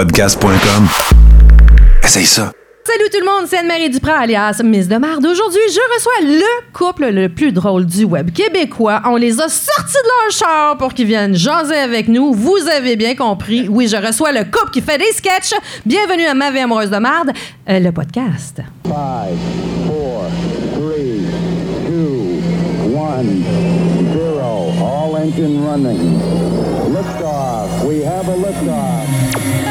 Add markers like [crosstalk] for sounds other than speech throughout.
podcast.com. Essaye ça. Salut tout le monde, c'est Anne-Marie Duprat, alias Miss de Marde. Aujourd'hui, je reçois le couple le plus drôle du web québécois. On les a sortis de leur char pour qu'ils viennent jaser avec nous. Vous avez bien compris. Oui, je reçois le couple qui fait des sketchs. Bienvenue à Ma vie amoureuse de Marde, euh, le podcast. Five, four, three, two, one, zero. All engine running. Liftoff. We have a liftoff.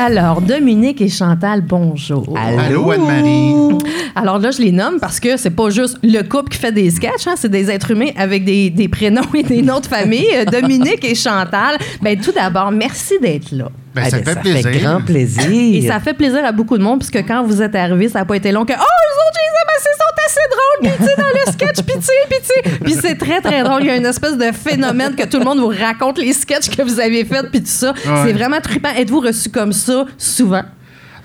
Alors, Dominique et Chantal, bonjour. Allô, Anne-Marie. Alors là, je les nomme parce que c'est pas juste le couple qui fait des sketchs, hein, c'est des êtres humains avec des, des prénoms et des noms de famille. Euh, Dominique et Chantal, ben tout d'abord, merci d'être là. Ben, Ah, ça ben, fait ça plaisir. fait grand plaisir. Et ça fait plaisir à beaucoup de monde, puisque quand vous êtes arrivés, ça n'a pas été long que Oh, les autres, ils aiment assez, assez drôles, puis tu dans le sketch, puis tu. Puis c'est très, très drôle. Il y a une espèce de phénomène que tout le monde vous raconte les sketchs que vous avez faits, puis tout ça. C'est vraiment trippant. Êtes-vous reçu comme ça souvent?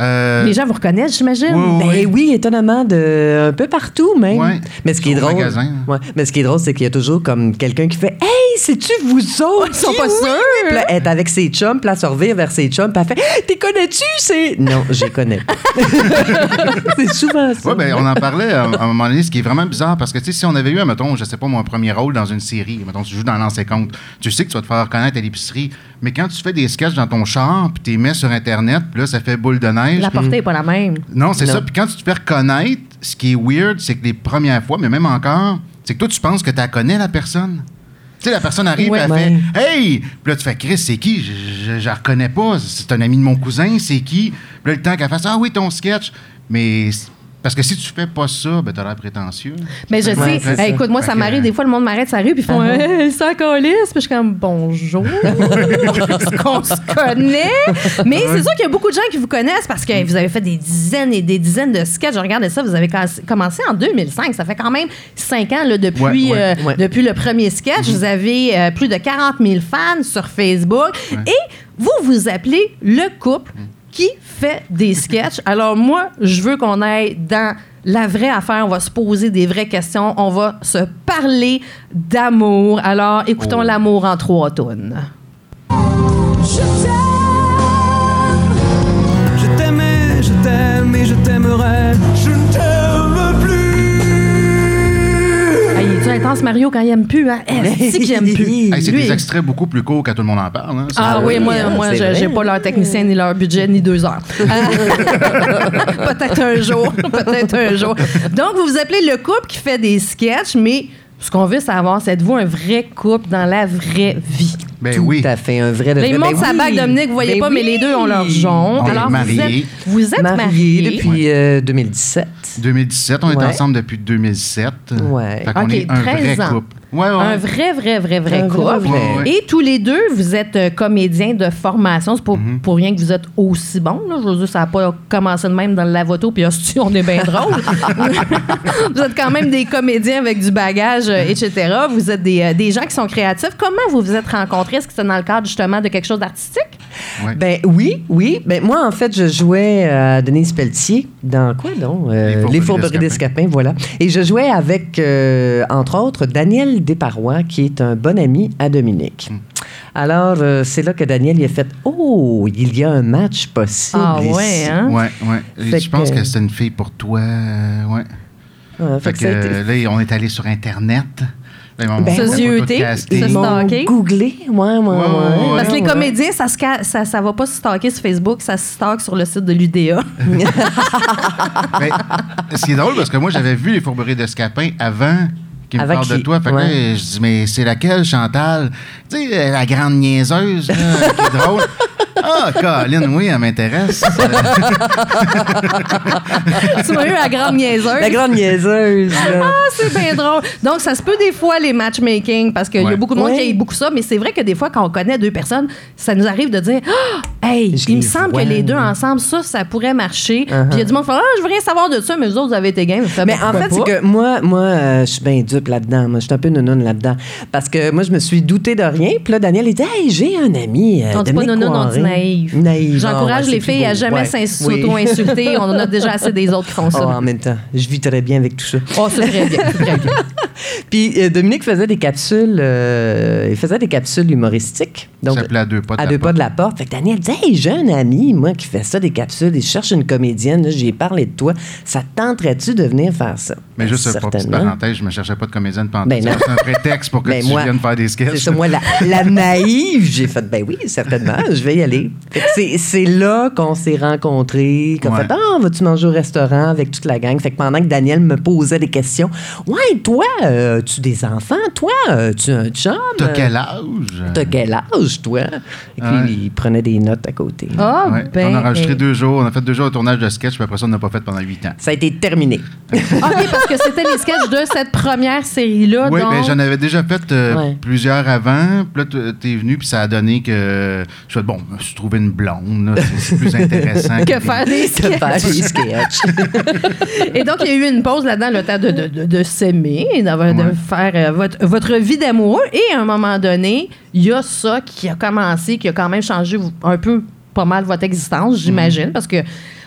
Euh, Les gens vous reconnaissent, j'imagine? Oui, Ben oui, étonnamment, de un peu partout même. Ouais. Mais ce qui est drôle, magasin. ouais. mais ce qui est drôle, c'est qu'il y a toujours comme quelqu'un qui fait, hey, c'est-tu vous autres? Ils sont pas oui, sûrs. oui. Puis là, elle est avec ses chums, puis là, elle se revire vers ses chums, puis elle fait, Hey, t'es connais-tu? C'est Non, je les connais. pas. [laughs] c'est souvent ça. ouais, ben, on en parlait à, à un moment donné, ce qui est vraiment bizarre, parce que tu sais, si on avait eu, mettons, je sais pas, mon premier rôle dans une série, mettons, tu joues dans l'ancien compte, tu sais que tu vas te faire reconnaître à l'épicerie, mais quand tu fais des sketchs dans ton char, puis tu les mets sur Internet, puis là, ça fait boule de neige. La portée n'est pas la même. Non, c'est ça. Puis quand tu te fais reconnaître, ce qui est weird, c'est que les premières fois, mais même encore, c'est que toi, tu penses que tu la connais, la personne. Tu sais, la personne arrive, Ouais, elle fait Hey! Puis là, tu fais Chris, c'est qui? Je, la reconnais pas. C'est un ami de mon cousin, c'est qui? Puis là, le temps qu'elle fasse Ah oui, ton sketch. Mais. Parce que si tu fais pas ça, ben t'as l'air prétentieux. Mais je Ouais, sais, hey, ça. écoute, moi, ça m'arrive, des fois, le monde m'arrête sa rue, puis ils font Ah Hey, ça. Puis je suis comme Bonjour. Est-ce [laughs] qu'on se connaît? Mais c'est sûr qu'il y a beaucoup de gens qui vous connaissent parce que vous avez fait des dizaines et des dizaines de sketchs. Je regardais ça, vous avez commencé en 2005. Ça fait quand même cinq ans là, depuis, Ouais, ouais, euh, ouais. depuis le premier sketch. Vous avez euh, plus de 40 000 fans sur Facebook. Et vous vous appelez le couple qui fait des sketchs? Alors moi, je veux qu'on aille dans la vraie affaire. On va se poser des vraies questions. On va se parler d'amour. Alors écoutons Oh. l'amour en trois tonnes. Je t'aimais, je t'aime et je t'aimerai. Mario quand il aime plus. Hein? C'est qu'il aime plus? Hey, c'est des extraits beaucoup plus courts quand tout le monde en parle. hein. Ah C'est- oui, moi, moi c'est j'ai pas leur technicien, ni leur budget, ni deux heures. Ah. [laughs] [laughs] peut-être un jour, [laughs] peut-être un jour. Donc, vous vous appelez le couple qui fait des sketchs, mais ce qu'on veut savoir, c'est êtes-vous un vrai couple dans la vraie vie? Ben Tout oui. à fait, un vrai de Là, il vrai. montre Ben sa oui. bague, Dominique, vous voyez Ben pas, mais les deux ont leur jonc. On est Alors, vous mariés. êtes, vous êtes Marié mariés. depuis euh, 2017. 2017, on est ensemble depuis 2007. Ouais. Fait qu'on OK, est un 13 vrai ans. couple. Ouais, ouais. Un vrai, vrai, vrai, vrai couple. Ouais. Et tous les deux, vous êtes euh, comédiens de formation. C'est pas Mhm. pour rien que vous êtes aussi bons. Là. Je veux dire, ça n'a pas commencé de même dans le lavoto, puis hostie, on est bien drôle. [laughs] vous êtes quand même des comédiens avec du bagage, euh, etc. Vous êtes des, euh, des gens qui sont créatifs. Comment vous vous êtes rencontrés? Est-ce que c'est dans le cadre justement de quelque chose d'artistique? Ouais. Ben oui, oui. Ben moi, en fait, je jouais à Denise Pelletier dans quoi, donc? Euh, Les Fourberies d'Escapin. d'Escapin, voilà. Et je jouais avec, euh, entre autres, Daniel Desparois, qui est un bon ami à Dominique. Hmm. Alors, euh, c'est là que Daniel il a fait Oh, il y a un match possible. Ah ouais, ici. hein? Ouais, ouais. Fait je pense que- que, c'est une fille pour toi. euh, ouais. Ah, Fait fait que euh, là, on est allé sur Internet. Ben, a Se zioter, se stalker. googlé. Ouais, ouais, ouais. ouais, Parce que les ouais. comédiens, ça, se ca- ça, ça va pas se stalker sur Facebook, ça se stalk sur le site de l'UDA. Mais, [laughs] ce qui est drôle, parce que moi, j'avais vu les fourberies de Scapin avant qu'ils me Avant parlent de toi. Fait que là, je dis, mais c'est laquelle, Chantal? Tu sais, la grande niaiseuse, là, qui est drôle. Ah, Colin, oui, elle m'intéresse. [laughs] tu m'as eu la grande niaiseuse. La grande niaiseuse. là. Ah, c'est bien drôle. Donc, ça se peut des fois, les matchmaking, parce qu'il y a beaucoup de monde Ouais. qui aime beaucoup ça, mais c'est vrai que des fois, quand on connaît deux personnes, ça nous arrive de dire Ah, Hey, Je il me semble vois. que les deux ensemble, ça, ça pourrait marcher. Puis il y a du monde qui fait Ah, je veux rien savoir de ça, mais eux autres, vous avez été game. Mais en fait, c'est que moi, moi euh, je suis bien dupe là-dedans. Moi, je suis un peu nounoun là-dedans. Parce que moi, je me suis douté de rien. Puis là, Daniel, il dit Hey, j'ai un ami. Euh, On dit pas Dominique nounoun Poiré. Naïve. Naïve. J'encourage Ah, ouais, les filles à jamais Ouais. Oui. s'auto-insulter. On en a déjà assez des autres qui font Oh, [laughs] ça. en même temps, je vis très bien avec tout ça. Oh, c'est très bien. c'est très bien. [laughs] [laughs] Puis euh, Dominique faisait des capsules, euh, il faisait des capsules humoristiques. Ça s'appelait À deux pas de à la deux porte. pas de la porte. Fait que Daniel dit Hey, j'ai un ami, moi, qui fait ça, des capsules, et je cherche une comédienne, là, j'y ai parlé de toi. Ça te tenterait-tu de venir faire ça? Mais Ben, juste pour petite parenthèse, je me cherchais pas de comédienne pendant Ben. C'est un prétexte pour que Ben tu moi, viennes faire des sketchs. C'est ça, moi, la, la [laughs] naïve, j'ai fait, ben oui, certainement, je vais y aller. C'est là qu'on s'est rencontrés, qu'on Ouais. fait, ah, vas-tu manger au restaurant avec toute la gang? Fait que pendant que Daniel me posait des questions, ouais, toi, euh, tu des enfants? Toi, euh, tu un chum? T'as Euh, quel âge? T'as quel âge, toi? Et puis, Ouais. il prenait des notes à côté. Ah, Ouais. ben. on a enregistré eh. deux jours, on a fait deux jours de tournage de sketch, puis après ça, on n'a pas fait pendant huit ans. Ça a été terminé. OK, parce que c'était les sketchs de cette première série-là. Oui, donc... ben, j'en avais déjà fait euh, Ouais. plusieurs avant. Puis là, t'es venu, puis ça a donné que je fais bon, je me suis trouvé une blonde. là, c'est- C'est plus intéressant. que faire des De sketchs. faire des sketchs. Et donc, il y a eu une pause là-dedans, le temps de, de, de, de s'aimer, Ouais. faire euh, votre, votre vie d'amoureux. Et à un moment donné, il y a ça qui a commencé, qui a quand même changé un peu, pas mal votre existence, j'imagine, parce que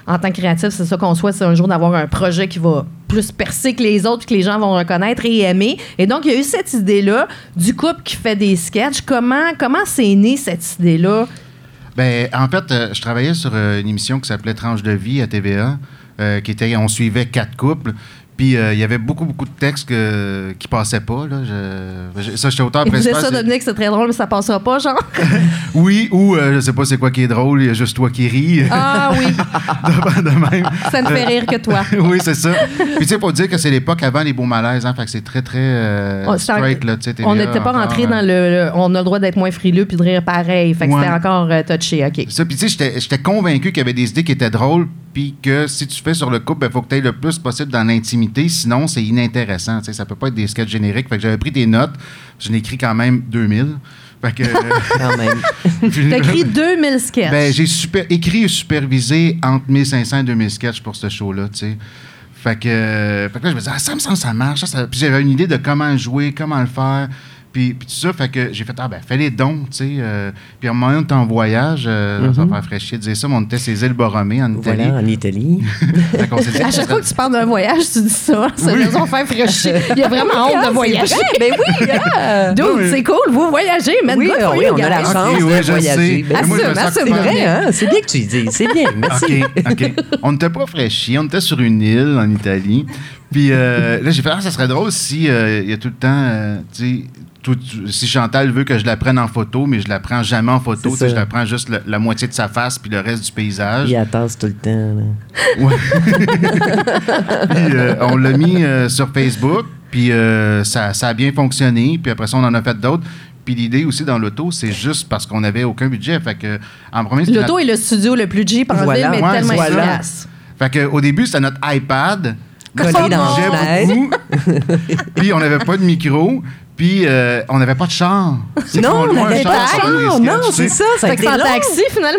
en tant que créatif, c'est ça qu'on souhaite, c'est un jour d'avoir un projet qui va plus percer que les autres, puis que les gens vont reconnaître et aimer. Et donc, il y a eu cette idée-là du couple qui fait des sketchs. Comment comment c'est né cette idée-là? Ben, en fait, euh, je travaillais sur euh, une émission qui s'appelait Tranche de vie à TVA, euh, qui était, on suivait quatre couples. Puis euh, il y avait beaucoup, beaucoup de textes que- qui passaient pas. Là. Je- je- ça, j'étais auteur disait principal. ça, Dominique, c'est très drôle, mais ça passera pas, genre. [laughs] Oui, ou euh, je sais pas c'est quoi qui est drôle, il y a juste toi qui ris. Ah oui, [laughs] de, de même. ça ne fait rire que toi. [laughs] oui, c'est ça. Puis tu sais, faut dire que c'est l'époque avant les beaux malaises, hein, fait que c'est très, très euh, Oh, straight, là, TVA On n'était pas rentré euh, dans le, le- On a le droit d'être moins frileux puis de rire pareil. Fait que Ouais. c'était encore euh, touché, OK. Ça, puis tu sais, j'étais- j'étais convaincu qu'il y avait des idées qui étaient drôles, puis que si tu fais sur le couple, il faut que tu ailles le plus possible dans l'intimité, sinon c'est inintéressant. Tu sais, ça peut pas être des sketchs génériques. Fait que j'avais pris des notes, j'en ai écrit quand même 2000. Fait que. [laughs] Quand même. [laughs] T'as écrit 2000 sketchs. Ben, j'ai super, écrit et supervisé entre 1500 et 2000 sketchs pour ce show-là, tu sais. Fait que, euh, fait que là, je me disais, ah, ça me semble que ça marche. ça, ça- Puis j'avais une idée de comment le jouer, comment le faire. Puis, puis tout ça, fait que j'ai fait, ah ben, fais les dons, tu sais. euh. puis à un moment donné, on était en voyage, euh, ça va faire fraîchier de dire ça, mais on était ces îles Borromées en Italie. Voilà, en Italie. [laughs] Fait dit, à chaque fois que tu parles d'un voyage, tu dis ça. Ça Oui. nous faire fraîcher. Il y a vraiment honte de voyager. [laughs] ben oui, ah. Dude, mais- c'est cool, vous voyagez, mais Oui, oui, on a la chance oui, de je voyager. sais. Ben, moi, Assume, c'est vrai, hein? C'est bien que tu y dis. C'est bien, [laughs] merci. OK, OK. On n'était pas fraîchis, on était sur une île en Italie. Puis euh, là, j'ai fait, ah, ça serait drôle si euh, il y a tout le temps, euh, tu sais, tout- si Chantal veut que je la prenne en photo, mais je la prends jamais en photo, je la prends juste le- la moitié de sa face puis le reste du paysage. Il attend tout le temps. là. Ouais. [laughs] Puis, euh, on l'a mis euh, sur Facebook, puis euh, ça, ça a bien fonctionné. Puis après ça, on en a fait d'autres. Puis l'idée aussi dans l'auto, c'est juste parce qu'on n'avait aucun budget. Fait que, en premier, L'auto est le studio le plus cheap en Voilà. ville, mais Ouais, tellement efficace. Fait que, au début, c'était notre iPad. Collé dans la beaucoup. [laughs] puis on n'avait pas de micro. Puis euh, on n'avait pas de char. C'est Non, on n'avait pas de char. Non, c'est ça. Ça Fait que c'est en taxi, finalement.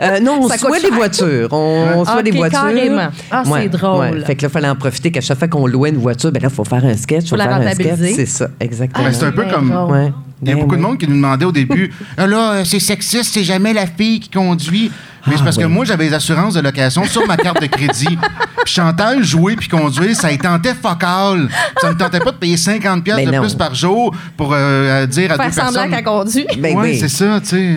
Euh, non, Ça soit des voitures. On, soit Ok, des voitures. carrément. Ah, c'est drôle. Fait que là, il fallait en profiter qu'à chaque fois qu'on louait une voiture, ben là, il faut faire un sketch. Faut faut la faire un rentabiliser. sketch. C'est ça, exactement. Ben, c'est un peu comme. Ouais. Il y a Ben beaucoup de monde qui nous demandait au début [laughs] Ah là, euh, c'est sexiste, c'est jamais la fille qui conduit. Mais c'est Ah, parce que oui. moi, j'avais les assurances de location sur ma carte de crédit. Puis Chantal, jouer puis conduire, ça y tentait fuck all. Ça ne tentait pas de payer 50$ piastres Mais de non. plus par jour pour euh, dire à Faire deux semblant personnes. qu'elle conduit. Ben ouais, oui. c'est ça, tu sais.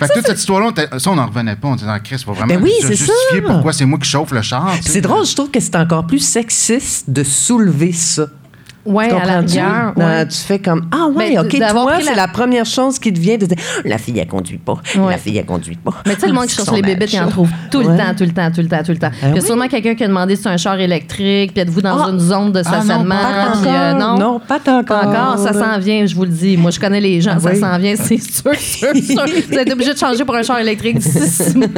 Fait que toute cette histoire-là, on était- ça, on n'en revenait pas. On était dans Chris, il faut vraiment Ben oui, ju- c'est justifier ça. pourquoi c'est moi qui chauffe le char. tu Puis sais. C'est drôle, je trouve que c'est encore plus sexiste de soulever ça. Ouais, Tu à la comprends-tu? rigueur. Non, ouais. Tu fais comme Ah ouais, Ben, OK, toi, pris la- c'est la première chose qui te vient de dire La fille, elle conduit pas. Ouais. La fille, elle conduit pas. Mais tu sais, le monde qui cherche les bébites, il en trouve tout le temps, tout le temps, tout le temps, tout le temps. Ah il y a oui? sûrement quelqu'un qui a demandé si c'est un char électrique, puis êtes-vous dans Ah. une zone de Ah, non, stationnement? pas puis, euh, non, Non, pas encore. Pas encore, ça s'en vient, je vous le dis. Moi, je connais les gens, Ah ça oui? s'en vient, c'est sûr, sûr, sûr. Vous êtes obligé de changer pour un char électrique d'ici six [laughs] mois.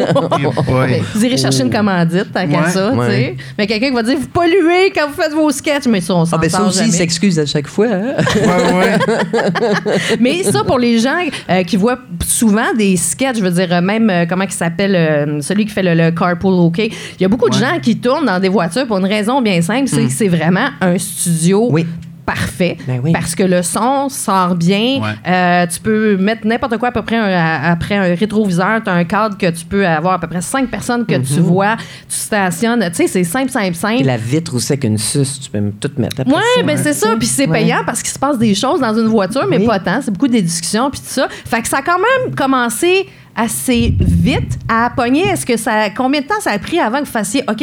Vous irez chercher une commandite, tant qu'à ça, tu sais. Mais quelqu'un qui va dire, vous polluez quand vous faites vos sketchs, mais ça, on s'en S'excuse à chaque fois. hein? Ouais, ouais. [laughs] Mais ça, pour les gens euh, qui voient souvent des sketchs, je veux dire, euh, même, euh, comment il s'appelle, euh, celui qui fait le, le Carpool OK, il y a beaucoup de Ouais. gens qui tournent dans des voitures pour une raison bien simple, c'est que c'est vraiment un studio Oui. Parfait Ben oui. parce que le son sort bien. Ouais. Euh, tu peux mettre n'importe quoi à peu près un- à- après un rétroviseur. Tu as un cadre que tu peux avoir à peu près cinq personnes que tu vois. Tu stationnes. Tu sais, c'est simple, simple, simple. Puis la vitre aussi avec une suce, tu peux me tout mettre après Oui, ça, ben c'est ça. Puis c'est Ouais. payant parce qu'il se passe des choses dans une voiture, mais Oui. pas tant. C'est beaucoup des discussions, puis tout ça. Fait que ça a quand même commencé assez vite à pogner. Est-ce que ça. Combien de temps ça a pris avant que vous fassiez OK,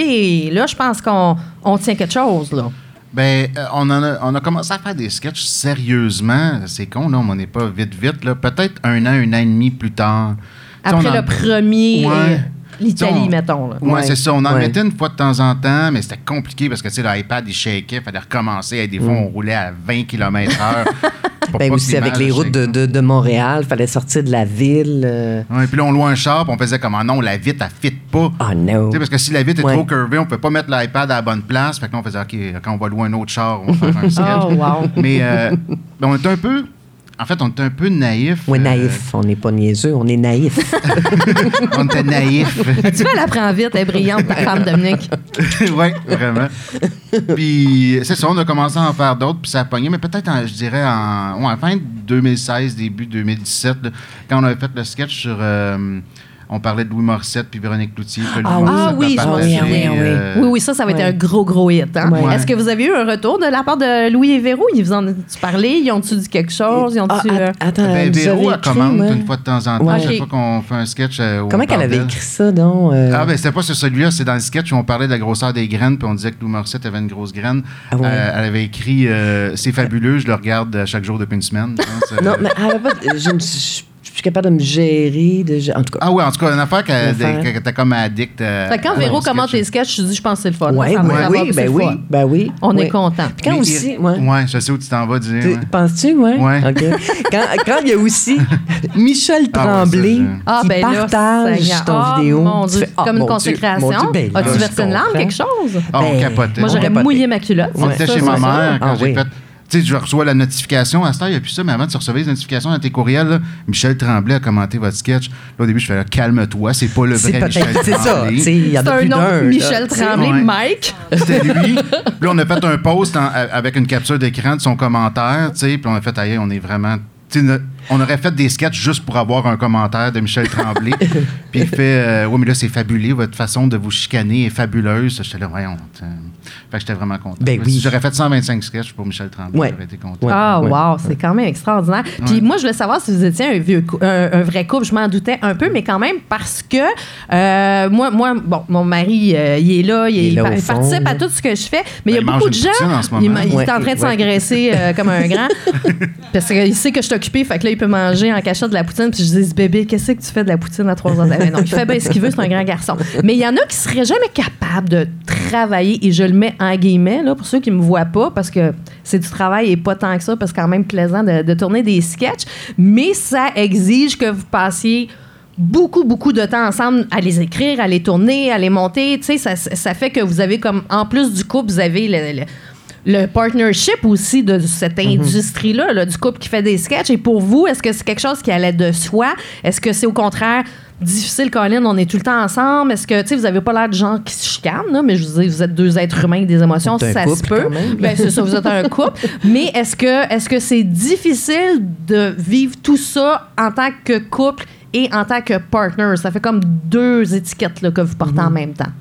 là, je pense qu'on on tient quelque chose, là? Ben, euh, on, en a, on a commencé à faire des sketchs sérieusement. C'est con, là, mais on n'est pas vite, vite. là. Peut-être un an, un an et demi plus tard. Après en- le premier, Ouais. l'Italie, mettons. Là. Ouais, Ouais. c'est ça. On en Ouais. mettait une fois de temps en temps, mais c'était compliqué parce que, tu sais, l'iPad, il shakeait, il fallait recommencer. Et des fois, on roulait à 20 km/h. [laughs] Ben aussi avec les routes de, de, de Montréal, fallait sortir de la ville. euh. Ouais, puis là, on louait un char, puis on faisait comme, ah non, la vitre, elle fit pas. Oh non. Tu sais, parce que si la vitre est trop curvée, on peut pas mettre l'iPad à la bonne place. Fait que là, on faisait, OK, quand on va louer un autre char, on va faire un [laughs] sketch. Oh, wow. Mais euh, ben, on était un peu. En fait, on était un peu naïf. Ouais, euh, naïf. On n'est pas niaiseux, on est naïf. [laughs] on était naïf. [laughs] Tu vois, elle apprend vite, elle est brillante, ta femme, Dominique. [laughs] oui, vraiment. Puis, c'est ça, on a commencé à en faire d'autres, puis ça a pogné, mais peut-être, en- je dirais, en ouais, fin 2016, début 2017, là, quand on avait fait le sketch sur. euh, on parlait de Louis Morissette puis Véronique Louis Ah oui. Ah oui, souviens, oui. euh, Oui, oui, ça, ça va être Ouais. un gros, gros hit. Hein? Est-ce que vous avez eu un retour de la part de Louis et Véro? Ils vous en ont-tu parlé? Ils ont-tu dit quelque chose? Ils ont Ah, euh, attends, Ben, nous Véro, avait elle écrit, commente ouais. une fois de temps en temps, Ouais. chaque fois qu'on fait un sketch. euh, Comment qu'elle avait écrit ça, donc? euh? Ah, ben, c'était pas sur celui-là, c'est dans le sketch où on parlait de la grosseur des graines, puis on disait que Lou Morissette avait une grosse graine. Ah ouais. Euh, elle avait écrit euh, C'est fabuleux, je le regarde chaque jour depuis une semaine. [laughs] Non, mais elle avait pas. Je ne suis je suis capable de me gérer. De, en tout cas. Ah, oui, en tout cas, une affaire qu'elle était comme addict. euh, Fait que quand Véro commente les sketchs, je dis, je pense que c'est le fun. Ouais, oui, que ben oui, ben oui. On oui. est content. Puis quand Mais aussi, ouais. Ouais, je sais où tu t'en vas dire. Penses-tu, ouais? Ouais. [laughs] Quand, quand il y a aussi [laughs] Michel Ah ouais, Tremblay Ah, qui ben partage ton Ah, vidéo, Mon tu Dieu, fais, comme une consécration. ben As-tu versé une larme, quelque chose? Ah, on Ben, capotait. Moi, j'aurais mouillé ma culotte. On était chez ma mère quand Ah j'ai fait. Tu sais, je reçois la notification. À ce temps, il n'y a plus ça, mais avant, tu recevais les notifications dans tes courriels. là. Michel Tremblay a commenté votre sketch. Là, au début, je fais là, calme-toi, c'est pas le C'est vrai Michel peut-être c'est ça. Tremblay. sais, Il y en C'est a un plus nom d'un. là, Michel. Tremblay, ouais. Mike. C'était [laughs] lui. Puis là, on a fait un post en- avec une capture d'écran de son commentaire, tu sais, puis on a fait, aïe, on est vraiment... tu sais, ne- on aurait fait des sketchs juste pour avoir un commentaire de Michel Tremblay. [laughs] puis il fait, euh, oui, mais là, c'est fabuleux, votre façon de vous chicaner est fabuleuse. J'étais là, voyons. Fait que j'étais vraiment content. Ben oui. Si J'aurais fait 125 sketchs pour Michel Tremblay, Ouais. j'aurais été content. Ouais. Ah, wow, c'est quand même extraordinaire. Puis moi, je voulais savoir si vous étiez un, vieux cou- un, un vrai couple. Je m'en doutais un peu, mais quand même, parce que euh, moi, moi, bon, mon mari, euh, il est là, il, Il est là il au il fond, participe à tout ce que je fais, Ben, mais il y a il beaucoup de gens. en ce il, moment. il est Ouais, en train de ouais. s'engraisser euh, comme un grand. [laughs] parce qu'il sait que je suis occupée, fait que là, il peut manger en cachette de la poutine. Puis je dis, bébé, qu'est-ce que tu fais de la poutine à 3 ans? Non, il fait bien ce qu'il veut, c'est un grand garçon. Mais il y en a qui seraient jamais capables de travailler, et je le mets en guillemets, là, pour ceux qui me voient pas, parce que c'est du travail et pas tant que ça, parce que c'est quand même plaisant de, tourner des sketchs. Mais ça exige que vous passiez beaucoup, beaucoup de temps ensemble à les écrire, à les tourner, à les monter. Tu sais, ça, ça fait que vous avez comme, en plus du couple, vous avez le, le- le partnership aussi de cette industrie-là, là, du couple qui fait des sketchs. Et pour vous, est-ce que c'est quelque chose qui allait de soi? Est-ce que c'est au contraire difficile, Colin? On est tout le temps ensemble. Est-ce que, tu sais, vous avez pas l'air de gens qui se chicanent, là, mais je vous dis, vous êtes deux êtres humains avec des émotions, ça se couple, peut. quand même. Ben, c'est ça, vous êtes un couple. [laughs] Mais est-ce que est-ce que c'est difficile de vivre tout ça en tant que couple et en tant que partner? Ça fait comme deux étiquettes là, que vous portez en même temps.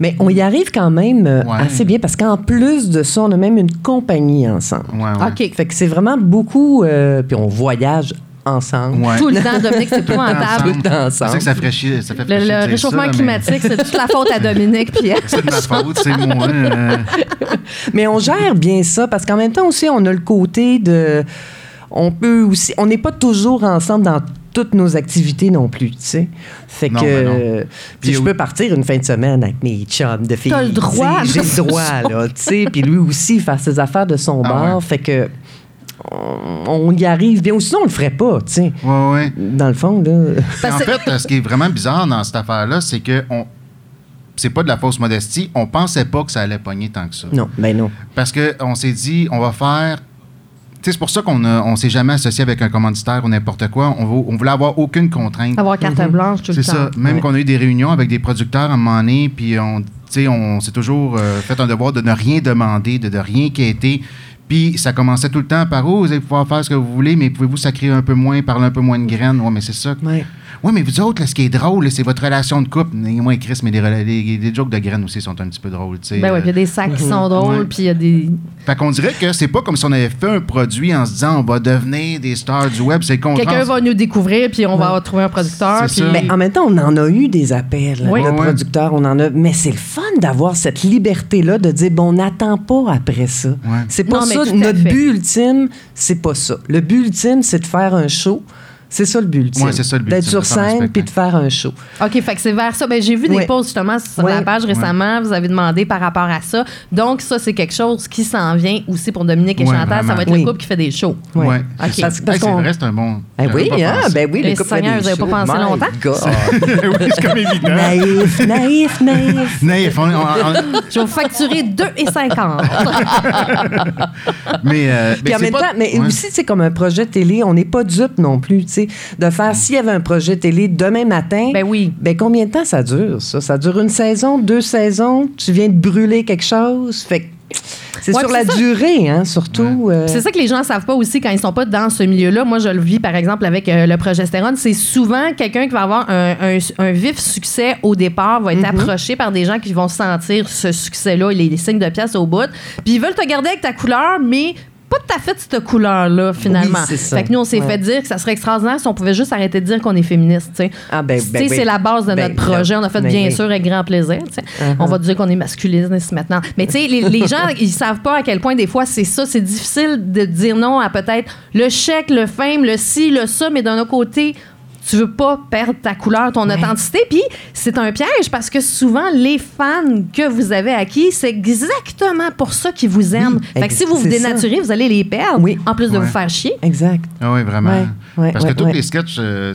Mais on y arrive quand même euh, Ouais. assez bien parce qu'en plus de ça, on a même une compagnie ensemble. Ouais, ouais. OK. Fait que c'est vraiment beaucoup. euh, puis on voyage ensemble. Ouais. Tout le temps, Dominique, c'est épouvantable. Tout le temps ensemble. que ça ferait chier. Ça fait Le, le dire réchauffement ça, mais climatique, c'est toute la faute à Dominique. Puis. [laughs] C'est de ma faute, c'est [laughs] moi. euh. Mais on gère bien ça parce qu'en même temps aussi, on a le côté de. On peut aussi. On n'est pas toujours ensemble dans toutes nos activités non plus, tu sais. Fait Non, que. ben je peux partir une fin de semaine avec mes chums de filles. T'as le droit, tu sais, J'ai le [laughs] droit, là, tu sais. Puis lui aussi, faire ses affaires de son Ah bord. ouais. Fait que. On, y arrive bien. Ou sinon, on le ferait pas, tu sais. Ouais, ouais. Dans le fond, là. Puis en fait, ce qui est vraiment bizarre dans cette affaire-là, c'est que on... c'est pas de la fausse modestie. On pensait pas que ça allait pogner tant que ça. Non, ben non. Parce qu'on s'est dit, on va faire. C'est pour ça qu'on on s'est jamais associé avec un commanditaire ou n'importe quoi. On, veut- on voulait avoir aucune contrainte. Avoir carte blanche tout le C'est temps. ça. Même Ouais. qu'on a eu des réunions avec des producteurs à un moment donné, puis on, tu sais, on s'est toujours euh, fait un devoir de ne rien demander, de ne rien quêter. Puis ça commençait tout le temps par oh, vous allez pouvoir faire ce que vous voulez, mais pouvez-vous sacrer un peu moins, parler un peu moins de graines? Ouais, mais c'est ça. Ouais. Ouais, mais vous autres, là, ce qui est drôle, c'est votre relation de couple. Et moi et Chris, mais les, les- les jokes de graines aussi sont un petit peu drôles. tu sais. Ben oui, puis il y a des sacs qui sont drôles, Ouais. puis il y a des. Fait qu'on dirait que c'est pas comme si on avait fait un produit en se disant on va devenir des stars du web. C'est contraire. Quelqu'un va nous découvrir, puis on va trouver un producteur. C'est puis- ça. Mais en même temps, on en a eu des appels Oui. de Ouais, ouais. producteurs, on en a. Mais c'est le fun d'avoir cette liberté-là de dire bon, on n'attend pas après ça. C'est pas Non, ça. Notre but ultime, c'est pas ça. Le but ultime, c'est de faire un show. C'est ça le but. Ouais, c'est ça le but D'être sur scène puis de faire un show. OK, fait que c'est vers ça. Ben, j'ai vu Ouais. des posts justement sur Ouais. la page récemment. Vous avez demandé par rapport à ça. Donc, ça, c'est quelque chose qui s'en vient aussi pour Dominique et Chantal. Ça va être Oui. le couple qui fait des shows. Ouais, Ok. Parce- parce c'est qu'on- vrai, c'est un bon. J'avais oui, hein? ben oui, Les le couple fait des vous avez pas pensé My longtemps? God. [laughs] oui, c'est comme évident. naïf, naïf, naïf. Naïf, on- on- on- Je vais vous facturer 2,50. mais, euh, Puis mais en c'est même temps, mais aussi, c'est comme un projet télé, on n'est pas dupe non plus, tu sais, de faire, s'il y avait un projet télé demain matin, Ben oui. ben combien de temps ça dure, ça? Ça dure une saison, deux saisons, tu viens de brûler quelque chose, fait que c'est Ouais, sur la durée, hein, surtout. euh, C'est ça que les gens savent pas aussi quand ils sont pas dans ce milieu-là. Moi, je le vis, par exemple, avec euh, le progestérone. C'est souvent quelqu'un qui va avoir un, un- un vif succès au départ, va être Mm-hmm. approché par des gens qui vont sentir ce succès-là, les, les signes de pièce au bout. Puis ils veulent te garder avec ta couleur, mais pas tout à fait cette couleur-là, finalement. Oui, c'est ça. Fait que nous, on s'est Ouais. fait dire que ça serait extraordinaire si on pouvait juste arrêter de dire qu'on est féministe. Ah, ben, ben, sais, ben, c'est la base de ben, notre projet. On a fait bien sûr avec grand plaisir. Uh-huh. On va dire qu'on est masculiniste maintenant. Mais tu sais, les, les gens, ils savent pas à quel point des fois c'est ça. C'est difficile de dire non à peut-être le chèque, le fame, le ci, le ça, mais d'un autre côté, tu veux pas perdre ta couleur, ton authenticité. Puis c'est un piège parce que souvent, les fans que vous avez acquis, c'est exactement pour ça qu'ils vous aiment. Oui, fait que si vous vous ça. dénaturez, vous allez les perdre. Oui. En plus de Ouais. vous faire chier. Exact. Ah oui, vraiment. Ouais, ouais, Parce ouais, que tous les sketchs euh,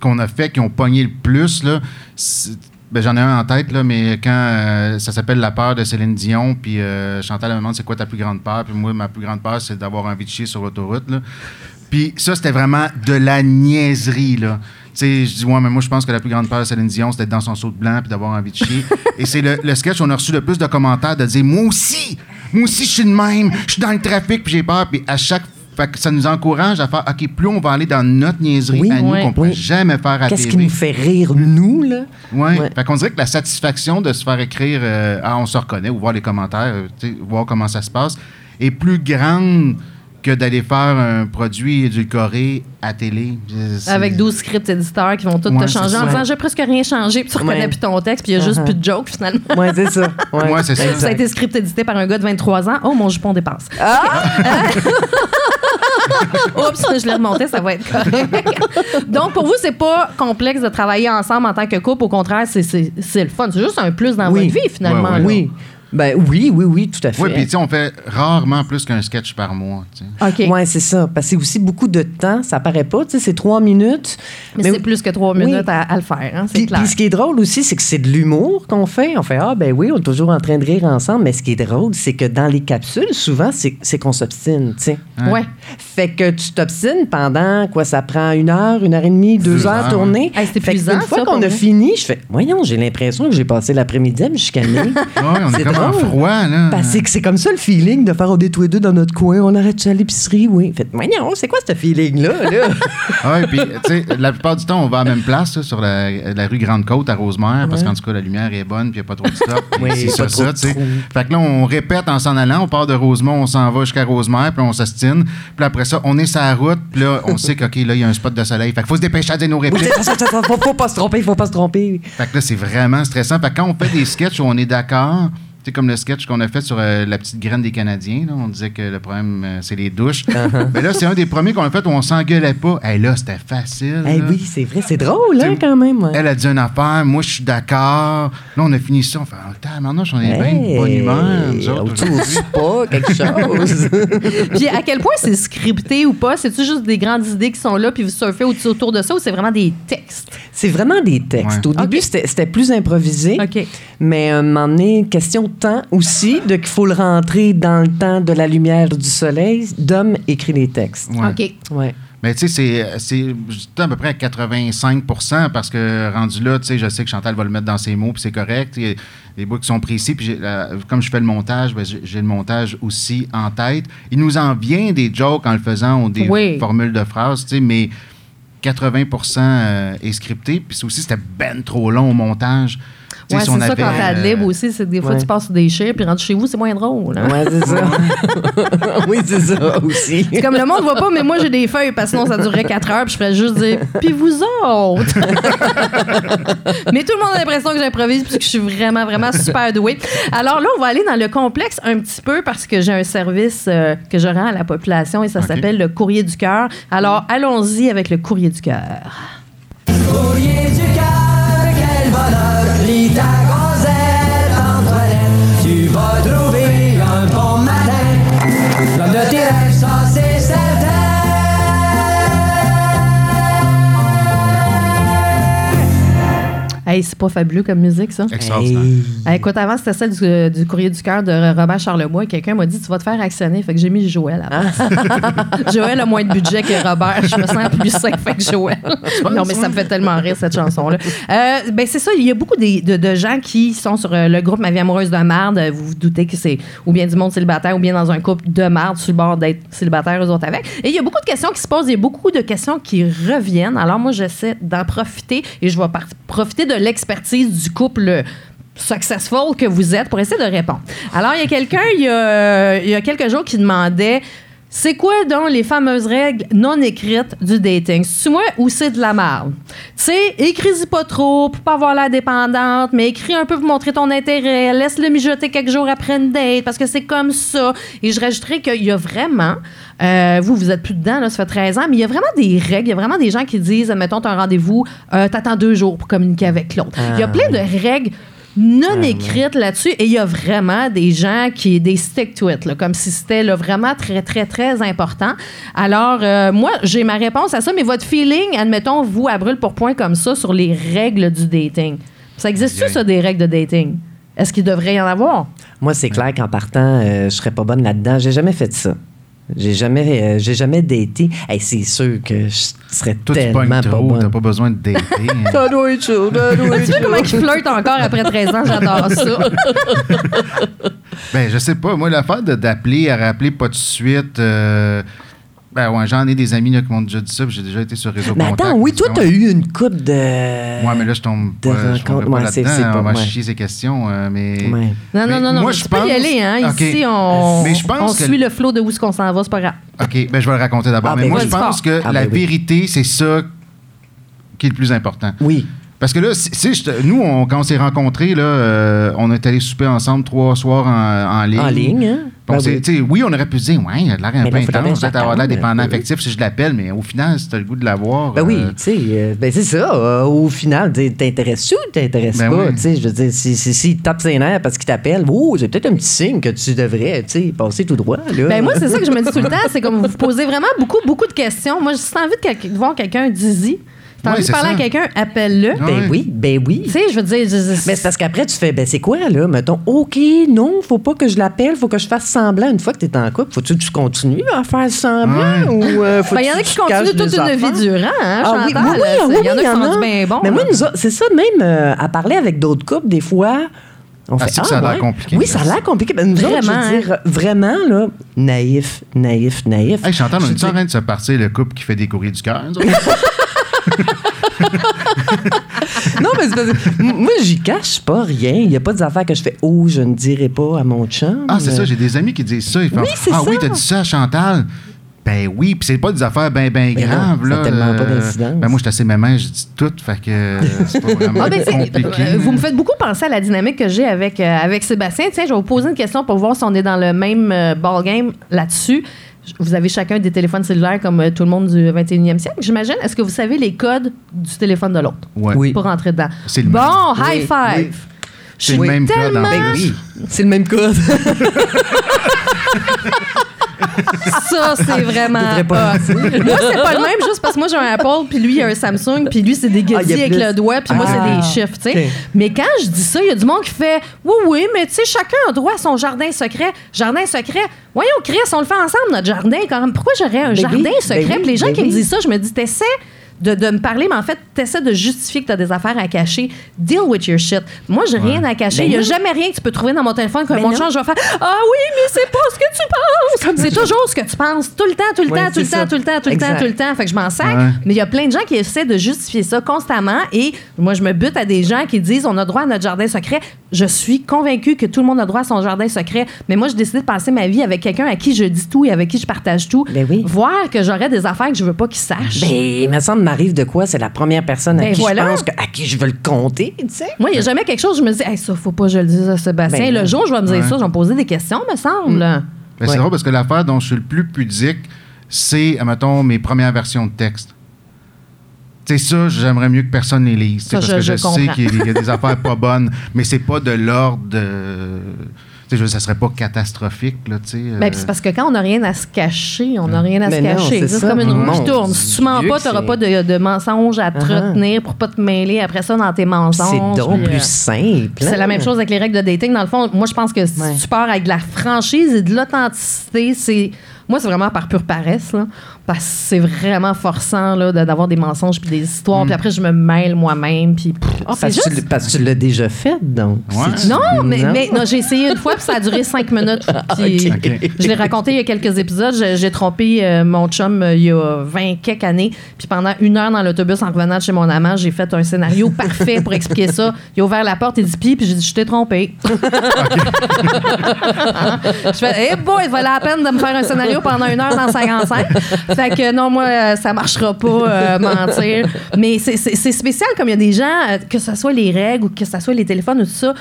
qu'on a fait, qui ont pogné le plus, là, ben, j'en ai un en tête, là, mais quand euh, ça s'appelle La peur de Céline Dion, puis euh, Chantal me demande c'est quoi ta plus grande peur, puis moi, ma plus grande peur, c'est d'avoir envie de chier sur l'autoroute. Puis ça, c'était vraiment de la niaiserie, là. Tu sais, je dis, ouais, mais moi, je pense que la plus grande peur de Céline Dion, c'était d'être dans son saut de blanc puis d'avoir envie de chier. [laughs] Et c'est le, le sketch où on a reçu le plus de commentaires de dire, moi aussi, moi aussi, je suis de même, je suis dans le trafic puis j'ai peur. Puis à chaque fait que ça nous encourage à faire, OK, plus on va aller dans notre niaiserie Oui, à nous ouais. qu'on ne pourrait Oui. jamais faire à Qu'est-ce qui nous fait rire, nous, là? Ouais. Ouais. Fait qu'on dirait que la satisfaction de se faire écrire euh, Ah, on se reconnaît ou voir les commentaires, euh, voir comment ça se passe, est plus grande que d'aller faire un produit édulcoré à télé. Avec 12 scripts éditeurs qui vont tout Ouais, te changer en ça. disant j'ai presque rien changé, puis tu reconnais Ouais. plus ton texte, puis il y a juste Uh-huh. plus de jokes finalement. Oui, c'est ça. Ouais, [laughs] Ouais, c'est ça. Ça a été script édité par un gars de 23 ans. Oh, mon jupon dépasse. Ah! [laughs] Oups, je l'ai remonté, ça va être correct. Donc, pour vous, c'est pas complexe de travailler ensemble en tant que couple. Au contraire, c'est- c'est c'est le fun. C'est juste un plus dans Oui. votre vie, finalement. Ouais, ouais. là. Oui. Ben oui, oui, oui, tout à fait. Oui, puis tu sais, on fait rarement plus qu'un sketch par mois. OK. Oui, c'est ça. Parce que c'est aussi beaucoup de temps. Ça paraît pas. Tu sais, c'est trois minutes. Mais, c'est plus que trois Oui. minutes à, à le faire, hein, c'est Puis, clair. puis ce qui est drôle aussi, c'est que c'est de l'humour qu'on fait. On fait Ah, ben oui, on est toujours en train de rire ensemble. Mais ce qui est drôle, c'est que dans les capsules, souvent, c'est c'est qu'on s'obstine. tu sais. Ouais. Fait que tu t'obstines pendant quoi Ça prend une heure, une heure et demie, deux, Deux heures à heures, tourner. Hey, c'est épuisant, Une fois qu'on a fini, je fais Voyons, j'ai l'impression que j'ai passé l'après-midi à me chicaner. C'est en froid, là. Que c'est- comme ça le feeling de faire on est tous les deux dans notre coin, on arrête à l'épicerie, oui. Faites, voyons, c'est quoi ce feeling-là? Là? [laughs] Ouais, puis, tu sais, la plupart du temps, on va à la même place, là, sur la, la rue Grande-Côte à Rosemère, parce qu'en tout cas, la lumière est bonne, puis il n'y a pas trop de stop. [laughs] Oui, c'est ça, ça, tu sais. Fait que là, on répète en s'en allant, on part de Rosemont, on s'en va jusqu'à Rosemère, puis on s'ostine. Puis après ça, on est sur la route, puis là, on sait qu'OK, là, il y a un spot de soleil. Fait qu'il faut se dépêcher à dire nos Oui, répliques. faut, faut pas se tromper, faut pas se tromper. Fait que là, c'est vraiment stressant. Fait que quand on fait des sketchs où on est d'accord, sais, comme le sketch qu'on a fait sur euh, la petite graine des Canadiens, là, on disait que le problème, euh, c'est les douches. [laughs] Uh-huh. Mais là, c'est un des premiers qu'on a fait où on s'engueulait pas. Hey, là, c'était facile. Là. oui, c'est vrai, c'est drôle, hein, quand même. ouais. Elle a dit une affaire, moi je suis d'accord. Là, on a fini ça, on fait Ah, maintenant, on est bien Hey, bonne humeur. nous autres, aujourd'hui. spa, quelque chose. [laughs] Puis à quel point c'est scripté ou pas? C'est-tu juste des grandes idées qui sont là, puis vous surfez au- autour de ça, ou c'est vraiment des textes? c'est vraiment des textes. Ouais. Au début, c'était c'était plus improvisé. OK. Mais à un moment donné, question de temps aussi, de qu'il faut le rentrer dans le temps de la lumière du soleil. Dom écrit les textes. Ouais. OK. Ouais. Mais tu sais, c'est- à peu près à 85 parce que rendu là, tu sais, je sais que Chantal va le mettre dans ses mots, puis c'est correct. Il y a des bouts qui sont précis, puis euh, comme je fais le montage, ben, j'ai j'ai le montage aussi en tête. Il nous en vient des jokes en le faisant ou des Oui. formules de phrases, tu sais, mais 80 euh, est scripté, puis aussi, c'était ben trop long au montage. Ouais, si c'est ça avait, quand t'as euh, libre aussi, c'est des fois ouais. tu passes sur des chires, puis rendu chez vous, c'est moins drôle. hein. Ouais, c'est ça. [laughs] oui, c'est ça aussi. C'est comme le monde voit pas, mais moi j'ai des feuilles parce que sinon ça durerait 4 heures, puis je ferais juste dire puis vous autres. [laughs] mais tout le monde a l'impression que j'improvise puis que je suis vraiment vraiment super douée. Alors là, on va aller dans le complexe un petit peu parce que j'ai un service euh, que je rends à la population et ça s'appelle le courrier du cœur. Alors allons-y avec le courrier du cœur. Hey, c'est pas fabuleux comme musique ça. Extraordinaire. Hey, écoute, avant, c'était celle du, du courrier du cœur de Robert Charlebois. Quelqu'un m'a dit Tu vas te faire actionner. Fait que j'ai mis Joël à place. [laughs] Joël a moins de budget que Robert. Je me sens plus safe avec Joël. non, mais ça me fait tellement rire, cette chanson-là. Euh, ben, c'est ça. Il y a beaucoup de, de gens qui sont sur euh, le groupe Ma vie amoureuse de marde. Vous vous doutez que c'est ou bien du monde célibataire ou bien dans un couple de marde sur le bord d'être célibataire, eux autres avec. Et il y a beaucoup de questions qui se posent. Il y a beaucoup de questions qui reviennent. Alors, moi, j'essaie d'en profiter et je vais profiter de l'expertise du couple successful que vous êtes pour essayer de répondre. Alors, il y a quelqu'un, il y a, quelques jours, qui demandait c'est quoi donc les fameuses règles non écrites du dating? C'est moi ou c'est de la merde? Tu sais, écris-y pas trop pour pas avoir l'air dépendante, mais écris un peu pour montrer ton intérêt. Laisse-le mijoter quelques jours après une date parce que c'est comme ça. Et je rajouterais qu'il y a vraiment, euh, vous, vous êtes plus dedans, là, ça fait 13 ans, mais il y a vraiment des règles. Il y a vraiment des gens qui disent, admettons, tu as un rendez-vous, euh, t'attends deux jours pour communiquer avec l'autre. Il y a plein de règles non écrites là-dessus et il y a vraiment des gens qui des stick to it là, comme si c'était là, vraiment très très très important. Alors euh, moi j'ai ma réponse à ça mais votre feeling admettons vous à brûle pour point comme ça sur les règles du dating. Ça existe-tu ça des règles de dating? Est-ce qu'il devrait y en avoir? Moi, c'est clair qu'en partant, euh, je serais pas bonne là-dedans. J'ai jamais fait ça. J'ai jamais, euh, j'ai jamais daté. Hey, c'est sûr que je serais Toi, tu tellement pognes pas trop, t'as pas besoin de dater. [laughs] hein. Ça doit être chaud, ça doit Tu vois comment il flirte encore après 13 ans, j'adore ça. Ben, je sais pas. Moi, l'affaire d'appeler à rappeler pas de suite. euh, ben, ouais, j'en ai des amis là, qui m'ont déjà dit ça, puis j'ai déjà été sur Réseau Mais Contact. attends, oui, toi, Ouais. t'as eu une coupe de. Ouais, mais là, je tombe de pas, je pas c'est- là-dedans. c'est pas- On va ouais. chier ces questions, euh, mais... Ouais. Non, Mais non, non, non. moi, je tu peux y aller, hein. Ici, on, Mais je pense on que- suit le flot de où est-ce qu'on s'en va, c'est pas grave. OK, ben, je vais le raconter d'abord. Ah, mais ben moi, oui. je pense que Ah, la ben oui. vérité, c'est ça qui est le plus important. Oui. Parce que là, si, nous, on- quand on s'est rencontrés, là, euh, on est allé souper ensemble trois soirs en, en ligne. En ligne, hein? Bon, Ben c'est- oui. oui, on aurait pu dire, ouais, il a de l'air un Mais peu intense, peut-être avoir de l'air dépendant affectif si je l'appelle, mais au final, si tu as le goût de l'avoir. Ben oui, euh, tu sais, euh, ben c'est ça. euh, au final, t'intéresses-tu ou t'intéresses Ben pas? oui. Tu sais, je veux dire, si, si, si tape ses nerfs parce qu'il t'appelle, oh, c'est peut-être un petit signe que tu devrais, tu sais, passer tout droit, là. Ben moi, c'est ça que je me dis tout le temps. C'est comme vous posez vraiment beaucoup, beaucoup de questions. Moi, t'as envie de, quel- de voir quelqu'un, dis-y. T'as envie de parler ça. à quelqu'un, appelle-le. Ben Ouais. oui, ben oui. Tu sais, je veux dire... Mais c'est parce qu'après, tu fais, ben c'est quoi, là? Mettons, OK, non, faut pas que je l'appelle, faut que je fasse semblant. Une fois que t'es en couple, faut-tu que tu continues à faire semblant? Ouais. Ou euh, faut Ben, il y en a qui continuent toute une vie durant, hein, Ah oui, Chantal? oui, oui, là. oui, Il y en a qui sont bien bon. Mais moi, là. nous autres, c'est ça, même euh, à parler avec d'autres couples, des fois. On Ah, fait, que ça a l'air compliqué, Oui, ça a l'air compliqué. Ben, nous autres, je Vraiment, veux dire, vraiment, là, naïf, naïf, naïf. Hey, Chantal, on Je est en train de se partir le couple qui fait des courriers du cœur? [laughs] Non, mais c'est parce que m- moi, j'y cache pas rien. Il n'y a pas des affaires que je fais, oh, je ne dirai pas à mon chum. Ah, c'est ça, j'ai des amis qui disent ça. Ils font, Oui, c'est ah ça. oui, t'as dit ça à Chantal. Ben oui, puis c'est pas des affaires ben ben Ben non, graves, ça là. tellement pas Euh, d'incidence. Ben moi, je suis assez maman, je dis tout, fait que euh, c'est pas vraiment Ah, ben, compliqué. euh, vous me faites beaucoup penser à la dynamique que j'ai avec, euh, avec Sébastien. Tiens, je vais vous poser une question pour voir si on est dans le même euh, ballgame là-dessus. Vous avez chacun des téléphones cellulaires comme euh, tout le monde du 21e siècle, j'imagine. Est-ce que vous savez les codes du téléphone de l'autre? Ouais. Oui. pour rentrer dedans? C'est le bon, même. high Oui, five! oui. C'est le même code Ben c'est le même code. [laughs] Ça, c'est vraiment. Devrais pas moi, c'est pas le même, juste parce que moi, j'ai un Apple, puis lui, il a un Samsung, puis lui, c'est des Ah, a avec le doigt, puis moi, c'est Ah. des chiffres, tu sais. Mais quand je dis ça, il y a du monde qui fait Oui, oui, mais tu sais, chacun a droit à son jardin secret. Jardin secret. Voyons, Chris, on le fait ensemble, notre jardin, quand même. Pourquoi j'aurais un Ben jardin secret? ben oui, Puis les gens ben qui me disent ça, je me dis T'essaies? De, de me parler, mais en fait, t'essaies de justifier que t'as des affaires à cacher. Deal with your shit. Moi, j'ai rien à cacher. Ben Il y a jamais rien que tu peux trouver dans mon téléphone que Ben mon change, je vais faire Ah oui, mais c'est pas ce que tu penses. C'est toujours ce que tu penses. Tout le temps, tout le temps, tout le temps, tout le temps, tout le temps, tout le temps. Fait que je m'en sers. Mais il y a plein de gens qui essaient de justifier ça constamment. Et moi, je me bute à des gens qui disent on a droit à notre jardin secret. Je suis convaincue que tout le monde a droit à son jardin secret. Mais moi, j'ai décidé de passer ma vie avec quelqu'un à qui je dis tout et avec qui je partage tout. Ben oui. Voir que j'aurais des affaires que je veux pas qu'ils sachent. Ben, il me semble, m'arrive de quoi? C'est la première personne à Ben qui voilà. je pense que, à qui je veux le compter, tu sais. Moi, il n'y a jamais quelque chose, je me dis, hey, ça, faut pas que je le dise à Sébastien. Ben le jour où je vais me dire Ouais. ça, je vais me poser des questions, me semble. Ben, C'est drôle parce que l'affaire dont je suis le plus pudique, c'est, admettons, mes premières versions de texte. Tu sais, ça, j'aimerais mieux que personne les lise. Ça, parce je- que je je, sais qu'il y a- il y a des affaires pas bonnes, mais c'est pas de l'ordre de. Ça serait pas catastrophique, là, tu sais. euh, Ben, puis c'est parce que quand on n'a rien à se cacher, on n'a rien à se non, cacher. c'est C'est ça. comme une roue qui tourne. Si tu mens pas, tu n'auras c'est- pas de, de mensonges à te Uh-huh. retenir pour pas te mêler après ça dans tes C'est mensonges. donc puis, euh, plus simple. c'est la hein? même chose avec les règles de dating. Dans le fond, moi, je pense que si Ouais. tu pars avec de la franchise et de l'authenticité, c'est. Moi, c'est vraiment par pure paresse, là. Parce que c'est vraiment forçant, là, de- d'avoir des mensonges puis des histoires. Puis après, je me mêle moi-même. Puis. pff, Ah, c'est parce, que tu juste- l- parce que tu l'as déjà fait, donc. Ouais. Non, mais, mais non, j'ai essayé une fois, puis ça a duré cinq minutes. [laughs] Puis Ok. Je l'ai raconté il y a quelques épisodes. J'ai j'ai trompé euh, mon chum euh, il y a 20 quelques années. Puis pendant une heure dans l'autobus en revenant de chez mon amant, j'ai fait un scénario [laughs] parfait pour expliquer ça. Il a ouvert la porte, il dit pis, puis j'ai dit je t'ai trompé. [laughs] je fais, eh boy, il valait la peine de me faire un scénario pendant une heure dans 55. Fait que non, moi, euh, ça marchera pas euh, mentir. Mais c'est- spécial comme il y a des gens, euh, que ce soit les règles ou que ce soit les téléphones ou tout ça.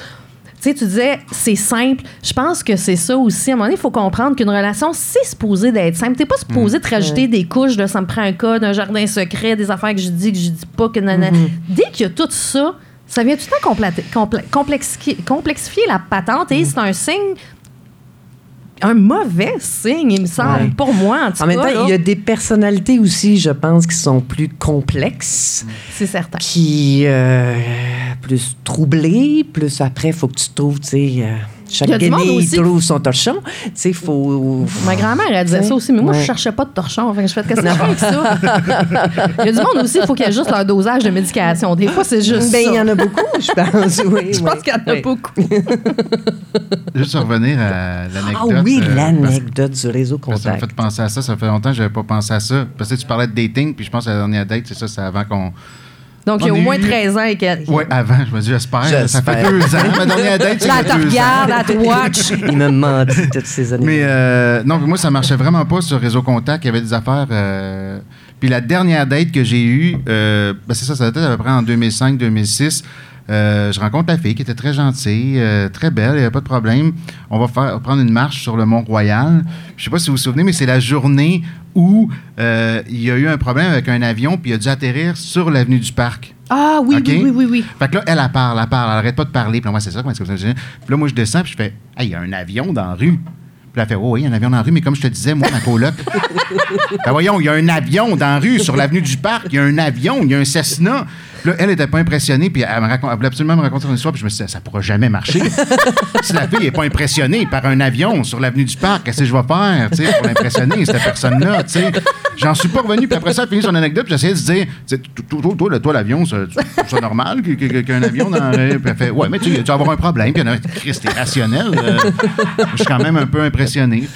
Tu sais, tu disais, c'est simple. Je pense que c'est ça aussi. À un moment donné, il faut comprendre qu'une relation, c'est supposé d'être simple. T'es pas supposé te rajouter des couches de ça me prend un code, un jardin secret, des affaires que je dis, que je dis pas, que nanana. Dès qu'il y a tout ça, ça vient tout le temps complexifier, complexifier la patente et c'est un signe, un mauvais signe, il me semble, Ouais. pour moi. En, tout En même temps, il y a des personnalités aussi, je pense, qui sont plus complexes, C'est certain. qui euh, plus troublées, plus après, il faut que tu trouves, tu sais, euh, chaque Il y a du monde guenille aussi- trouve son torchon. Tu sais, il faut. Ma grand-mère, elle disait ça aussi, mais moi, je cherchais pas de torchon. Que je fais qu'est-ce que je fais avec ça? Il y a du monde aussi, il faut qu'il y ait juste leur dosage de médication. Des fois, c'est juste Ben, il y en a beaucoup, je pense. [laughs] Oui, Je pense qu'il y en a beaucoup. [laughs] Juste revenir à l'anecdote. Ah oui, euh, l'anecdote du réseau que Ça me contact. fait penser à ça. Ça fait longtemps que je n'avais pas pensé à ça. Parce que tu parlais de dating, puis je pense que la dernière date, c'est ça, c'est avant qu'on. Donc, il y a au moins eu- 13 ans et quelques. Oui, avant, je me dis, j'espère. Ça fait deux ans. Ma dernière date, c'est deux ans. regarde, te watch. [laughs] Il m'a menti toutes ces années. Mais euh, non, moi, ça marchait vraiment pas sur Réseau Contact. Il y avait des affaires. euh, Puis la dernière date que j'ai eue, euh, ben, c'est ça, ça datait à peu près en 2005-2006. Euh, je rencontre la fille qui était très gentille, euh, très belle, il n'y avait pas de problème. On va faire, prendre une marche sur le Mont-Royal. Je sais pas si vous vous souvenez, mais c'est la journée où euh, il y a eu un problème avec un avion, puis il a dû atterrir sur l'avenue du Parc. Ah oui, oui, oui, oui, oui. Fait que là, elle, elle parle, elle parle, elle arrête pas de parler. Puis là, moi, c'est ça, comment est-ce que dit? Puis là, moi, je descends, puis je fais, hey, il y a un avion dans la rue. Puis elle fait, oh, oui, il y a un avion dans la rue, mais comme je te disais, moi, ma coloc. [laughs] ben voyons, il y a un avion dans la rue, sur l'avenue du Parc, il y a un avion, il y a un Cessna. Puis là, elle était pas impressionnée, puis elle, me racon- elle voulait absolument me raconter une histoire, puis je me suis dit, ça pourra jamais marcher. [laughs] si la fille est pas impressionnée par un avion sur l'avenue du Parc, qu'est-ce que je vais faire, tu sais, pour l'impressionner, cette personne-là, tu sais? J'en suis pas revenu, puis après ça, elle finit son anecdote, puis j'essayais de se dire, toi, toi, toi, l'avion, ça normal qu'un avion dans la rue? Puis elle fait, ouais, mais tu vas avoir un problème, puis en a, Christ, rationnel. euh, je suis quand même un peu impressionné,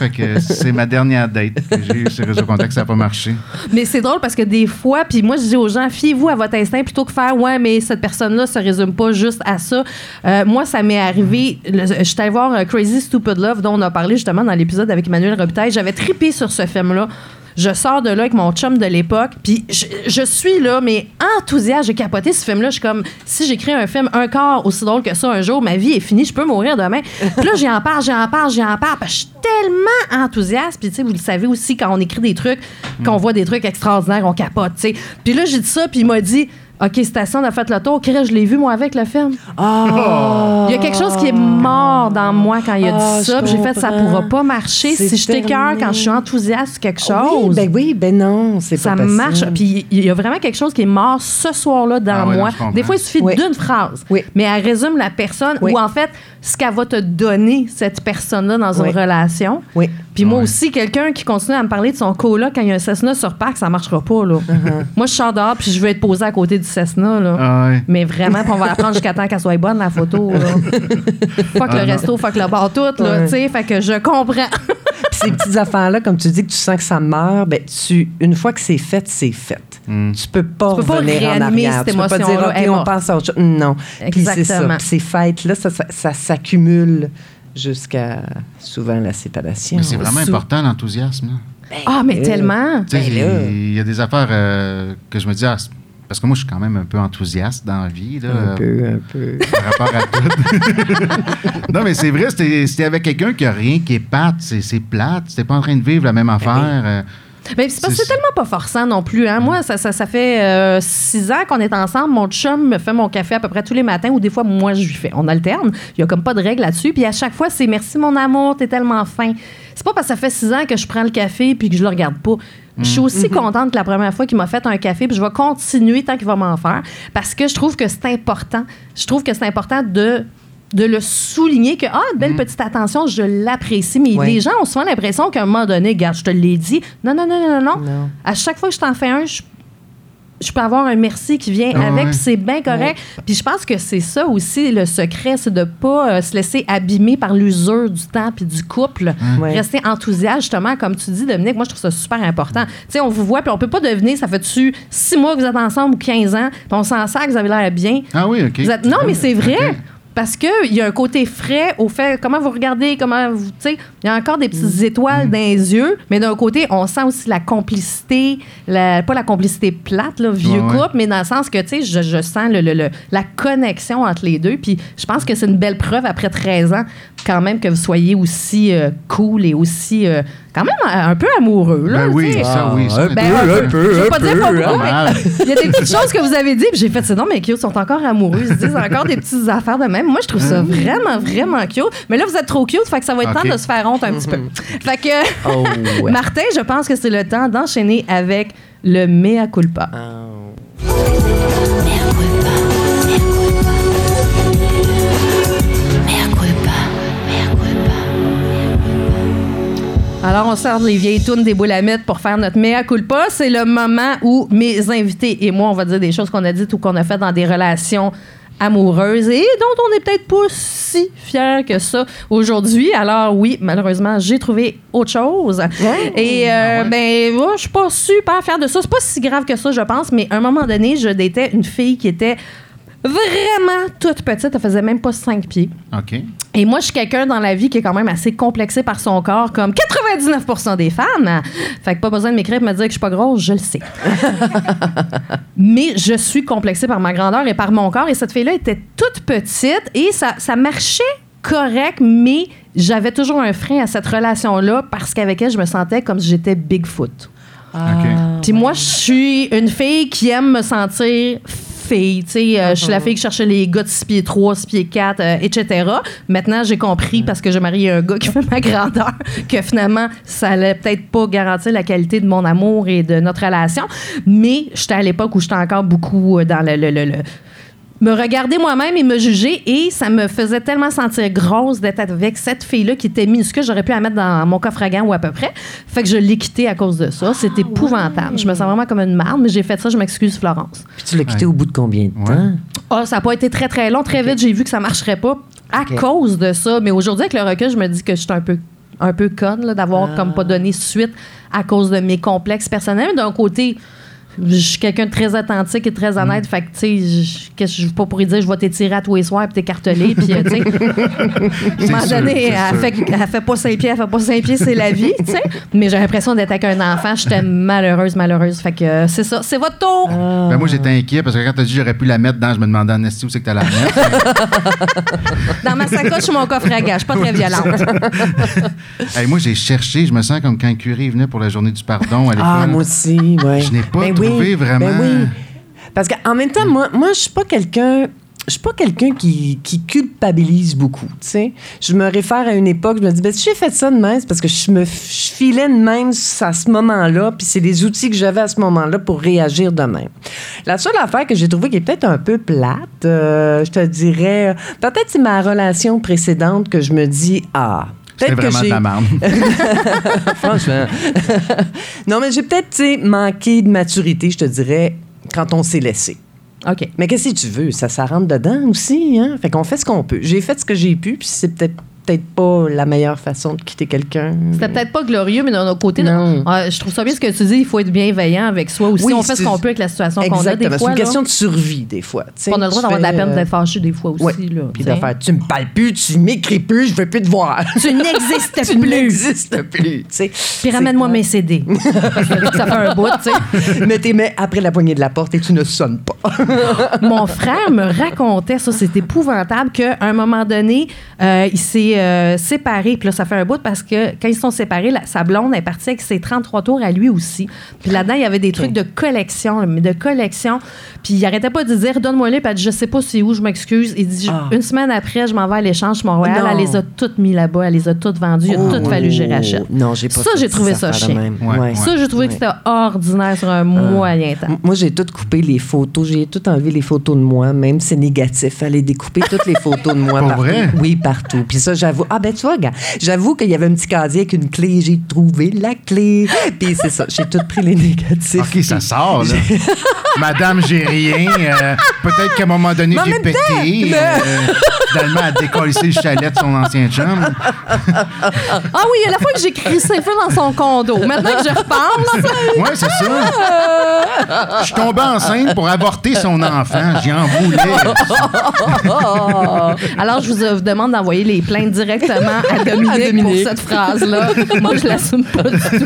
que c'est ma dernière date que j'ai eu sur Réseau Contact, ça n'a pas marché. Mais c'est drôle parce que des fois, puis moi, je dis aux gens, fiez-vous à votre instinct plutôt que faire, ouais, mais cette personne-là se résume pas juste à ça. Euh, moi, ça m'est arrivé, je suis allée voir euh, Crazy Stupid Love, dont on a parlé justement dans l'épisode avec Emmanuel Robitaille. J'avais trippé sur ce film-là. Je sors de là avec mon chum de l'époque, puis je, je suis là, mais enthousiaste. J'ai capoté ce film-là. Je suis comme, si j'écris un film un quart aussi drôle que ça un jour, ma vie est finie, je peux mourir demain. [laughs] Puis là, j'en parle, j'en parle, j'en parle, parce que je suis tellement enthousiaste. Puis, tu sais, vous le savez aussi, quand on écrit des trucs, qu'on voit des trucs extraordinaires, on capote, tu sais. Puis là, j'ai dit ça, puis il m'a dit, OK, Station a fait le tour. Chris, je l'ai vu, moi, avec le film. Ah! Il y a quelque chose qui est mort dans moi quand il a Ah, dit ça. je puis J'ai fait, ça pourra pas marcher si je t'écœure quand je suis enthousiaste sur quelque Oui, chose. ben oui, ben non, c'est ça pas possible. marche. Puis il y a vraiment quelque chose qui est mort ce soir-là dans Ah moi. Des fois, il suffit Oui. d'une phrase. Oui. Mais elle résume la personne Oui. ou en fait, ce qu'elle va te donner, cette personne-là, dans Oui. une relation. Oui. Puis moi aussi, quelqu'un qui continue à me parler de son coloc quand il y a un Cessna sur parc, ça marchera pas. Là. Uh-huh. Moi, je sors dehors puis je veux être posé à côté du Cessna. Là. Ah ouais. Mais vraiment, puis on va la prendre jusqu'à temps qu'elle soit bonne, la photo. Là. [laughs] fuck Ah le non. resto, fuck le bar, tout. Là, tu sais, fait que je comprends. Ces petites affaires-là, comme tu dis que tu sens que ça meurt, ben tu, une fois que c'est fait, c'est fait. Hmm. Tu peux pas Tu peux pas revenir en arrière. cette tu peux pas dire, OK, on pense à autre chose. Non. Puis c'est ça. Puis ces fêtes-là, ça, ça, ça s'accumule jusqu'à souvent la séparation. Mais c'est vraiment Sous- important, l'enthousiasme. là. Ah, mais euh, tellement. Tu sais, Ben là. il y a des affaires euh, que je me dis, ah, c'est- parce que moi, je suis quand même un peu enthousiaste dans la vie. Là, Un euh, peu, un peu. [laughs] par rapport à tout. [laughs] non, mais c'est vrai, c'était avec quelqu'un qui a rien qui est pate, c'est plate, c'était pas en train de vivre la même affaire. euh, Mais c'est parce que C'est- c'est tellement pas forçant non plus. Hein? Moi, ça, ça, ça fait euh, six ans qu'on est ensemble. Mon chum me fait mon café à peu près tous les matins ou des fois, moi, je lui fais. On alterne. Il y a comme pas de règle là-dessus. Puis à chaque fois, c'est merci mon amour, t'es tellement fin. C'est pas parce que ça fait six ans que je prends le café puis que je le regarde pas. Je suis aussi contente que la première fois qu'il m'a fait un café, puis je vais continuer tant qu'il va m'en faire, parce que je trouve que c'est important. Je trouve que c'est important de de le souligner que ah belle petite attention je l'apprécie mais Ouais. les gens ont souvent l'impression qu'à un moment donné regarde je te l'ai dit non non non non non Non. à chaque fois que je t'en fais un je je peux avoir un merci qui vient Ah avec, ouais. puis c'est bien correct. Puis je pense que c'est ça aussi le secret, c'est de pas euh, se laisser abîmer par l'usure du temps puis du couple. Ouais. Rester enthousiaste, justement, comme tu dis, Dominique, moi je trouve ça super important. Tu sais, on vous voit, puis on peut pas deviner, ça fait-tu six mois que vous êtes ensemble ou 15 ans, puis on s'en sert que vous avez l'air bien. Ah oui, OK. Vous êtes- Non, mais c'est vrai. Parce qu'il y a un côté frais au fait, comment vous regardez, comment vous. Tu sais, il y a encore des petites étoiles dans les yeux, mais d'un côté, on sent aussi la complicité, la- pas la complicité plate, là, vieux Ouais, ouais. couple, mais dans le sens que, tu sais, je, je sens le, le- le- la connexion entre les deux. Puis je pense que c'est une belle preuve après 13 ans, quand même, que vous soyez aussi euh, cool et aussi, euh, quand même, euh, un peu amoureux. Là, Ben oui, ça, oui. ça, un mais- Ben, peu, un un peu. Je un pas dire peu, pas hein. beaucoup, mais il y a des petites choses que vous avez dit, puis j'ai fait, c'est non, mais cute, ils sont encore amoureux. Ils se disent encore des petites affaires de même. Moi, je trouve ça vraiment, vraiment cute. Mais là, vous êtes trop cute, fait que ça va être temps de se faire honte un petit peu. Fait que, Oh, ouais. [laughs] Martin, je pense que c'est le temps d'enchaîner avec le mea culpa. Alors, on sort les vieilles tunes des mettre pour faire notre mea culpa. C'est le moment où mes invités et moi, on va dire des choses qu'on a dites ou qu'on a faites dans des relations amoureuses et dont on n'est peut-être pas si fiers que ça aujourd'hui. Alors oui, malheureusement, j'ai trouvé autre chose. Et euh, Ah ouais? ben, moi, je suis pas super fière de ça. C'est pas si grave que ça, je pense, mais à un moment donné, je datais une fille qui était vraiment toute petite. Elle faisait même pas cinq pieds. OK. Et moi, je suis quelqu'un dans la vie qui est quand même assez complexé par son corps, comme 99% des femmes. Fait que pas besoin de m'écrire et me dire que je suis pas grosse, je le sais. [laughs] Mais je suis complexée par ma grandeur et par mon corps. Et cette fille-là était toute petite et ça, ça marchait correct, mais j'avais toujours un frein à cette relation-là parce qu'avec elle, je me sentais comme si j'étais Bigfoot. OK. Puis moi, je suis une fille qui aime me sentir fille. Tu sais, euh, je suis la fille qui cherchait les gars de 6 pieds 3, 6 pieds 4, euh, etc. Maintenant, j'ai compris, parce que j'ai marié un gars qui fait ma grandeur, que finalement, ça allait peut-être pas garantir la qualité de mon amour et de notre relation. Mais j'étais à l'époque où j'étais encore beaucoup euh, dans le- le- le- le me regarder moi-même et me juger et ça me faisait tellement sentir grosse d'être avec cette fille-là qui était minuscule. J'aurais pu la mettre dans mon coffre à gants ou à peu près. Fait que je l'ai quittée à cause de ça. C'est épouvantable. Je me sens vraiment comme une marde, mais j'ai fait ça. Je m'excuse, Florence. Puis tu l'as quitté Ouais. au bout de combien de Ouais. temps? Ah, ça n'a pas été très, très long. Très vite, j'ai vu que ça marcherait pas à cause de ça. Mais aujourd'hui, avec le recul, je me dis que je suis un peu un peu conne d'avoir Ah. comme pas donné suite à cause de mes complexes personnels. D'un côté, je suis quelqu'un de très authentique et très honnête. Fait que, tu sais, je- qu'est-ce que je pas pourrir dire, je vais t'étirer à tous les soirs puis t'écarteler. Puis, euh, tu sais, [laughs] à un moment donné, elle fait, elle fait pas cinq pieds, elle fait pas cinq pieds, c'est la vie, tu sais. Mais j'ai l'impression d'être avec un enfant. J'étais malheureuse, malheureuse. Fait que euh, c'est ça. C'est votre tour. Ben, moi, j'étais inquiet parce que quand tu as dit j'aurais pu la mettre dans, je me demandais en esti où c'est que tu la mettre. [laughs] Dans ma sacoche, sur mon coffre à gage. Je suis pas très violente. [laughs] Hey, moi, j'ai cherché, je me sens comme quand curé venait pour la journée du pardon à l'école. Ah, moi aussi, oui. Je n'ai pas trouvé vraiment. Ben oui. Parce qu'en même temps, moi, moi je suis pas quelqu'un. Je suis pas quelqu'un qui, qui culpabilise beaucoup, tu sais. Je me réfère à une époque, je me dis, ben, si j'ai fait ça de même, c'est parce que je me je filais de même à ce moment-là, puis c'est les outils que j'avais à ce moment-là pour réagir de même. La seule affaire que j'ai trouvée qui est peut-être un peu plate, euh, je te dirais, peut-être c'est ma relation précédente que je me dis, ah, C'est peut-être que vraiment de j'ai... la merde. [laughs] Franchement. [laughs] non, mais j'ai peut-être, manqué de maturité, je te dirais, quand on s'est laissé. OK. Mais qu'est-ce que tu veux? Ça, ça rentre dedans aussi, hein? Fait qu'on fait ce qu'on peut. J'ai fait ce que j'ai pu, puis c'est peut-être peut-être pas la meilleure façon de quitter quelqu'un. C'était peut-être pas glorieux, mais d'un autre côté, Non. euh, je trouve ça bien ce que tu dis. Il faut être bienveillant avec soi aussi. Oui, on fait ce qu'on peut avec la situation qu'on a des Exactement. C'est fois. une là. question de survie, des fois. tu on a le droit Tu d'avoir de la peine euh, d'être fâché des fois aussi. ouais. Là, Puis t'sais. de faire, tu me parles plus, tu m'écris plus, je veux plus te voir. [laughs] Tu n'existes [laughs] tu plus. n'existes plus. tu. Puis ramène-moi mes CD. [laughs] ça fait un bout, tu sais. Mais t'es mets après la poignée de la porte et tu ne sonnes pas. Mon frère me racontait, ça, c'est épouvantable, qu'à un moment donné, euh, il s'est euh, séparé. Puis là, ça fait un bout parce que quand ils se sont séparés, la- sa blonde est partie avec ses 33 tours à lui aussi. Puis là-dedans, il y avait des trucs de collection, mais de collection. Puis il arrêtait pas de dire Donne-moi-les. Puis elle dit Je sais pas c'est où, je m'excuse. Il dit Ah. Une semaine après, je m'en vais à l'échange chez Montréal. Non. Elle les a toutes mis là-bas. Elle les a toutes vendues. Il a tout fallu que j'y rachète. Oh. Non, j'ai pas Ça, j'ai trouvé ça chiant. même. Ouais, ouais. Ça, j'ai trouvé que c'était ordinaire sur un moyen temps. Moi, j'ai tout coupé les photos. J'ai tout enlevé les photos de moi. Même c'est négatif. Fallait découper toutes les photos de moi Pour partout. vrai? Oui, partout. Puis ça, j'avoue. Ah, ben, tu vois, gars, j'avoue qu'il y avait un petit casier avec une clé. J'ai trouvé la clé. Puis c'est ça. J'ai tout pris les négatifs. OK, ça sort, là. [laughs] Madame, j'ai rien. euh, Peut-être qu'à un moment donné, j'ai pété. temps, mais- euh, finalement, elle a décollé le chalet de son ancien chum. Ah oui, a la fois que j'ai crissé le feu dans son condo. Maintenant que je repense, Oui, c'est ça. Je suis tombé enceinte pour avorter son enfant. J'y en voulais. [laughs] alors je vous euh, demande d'envoyer les plaintes directement à Dominique, [laughs] À Dominique. pour cette phrase-là. Moi, je l'assume pas du tout.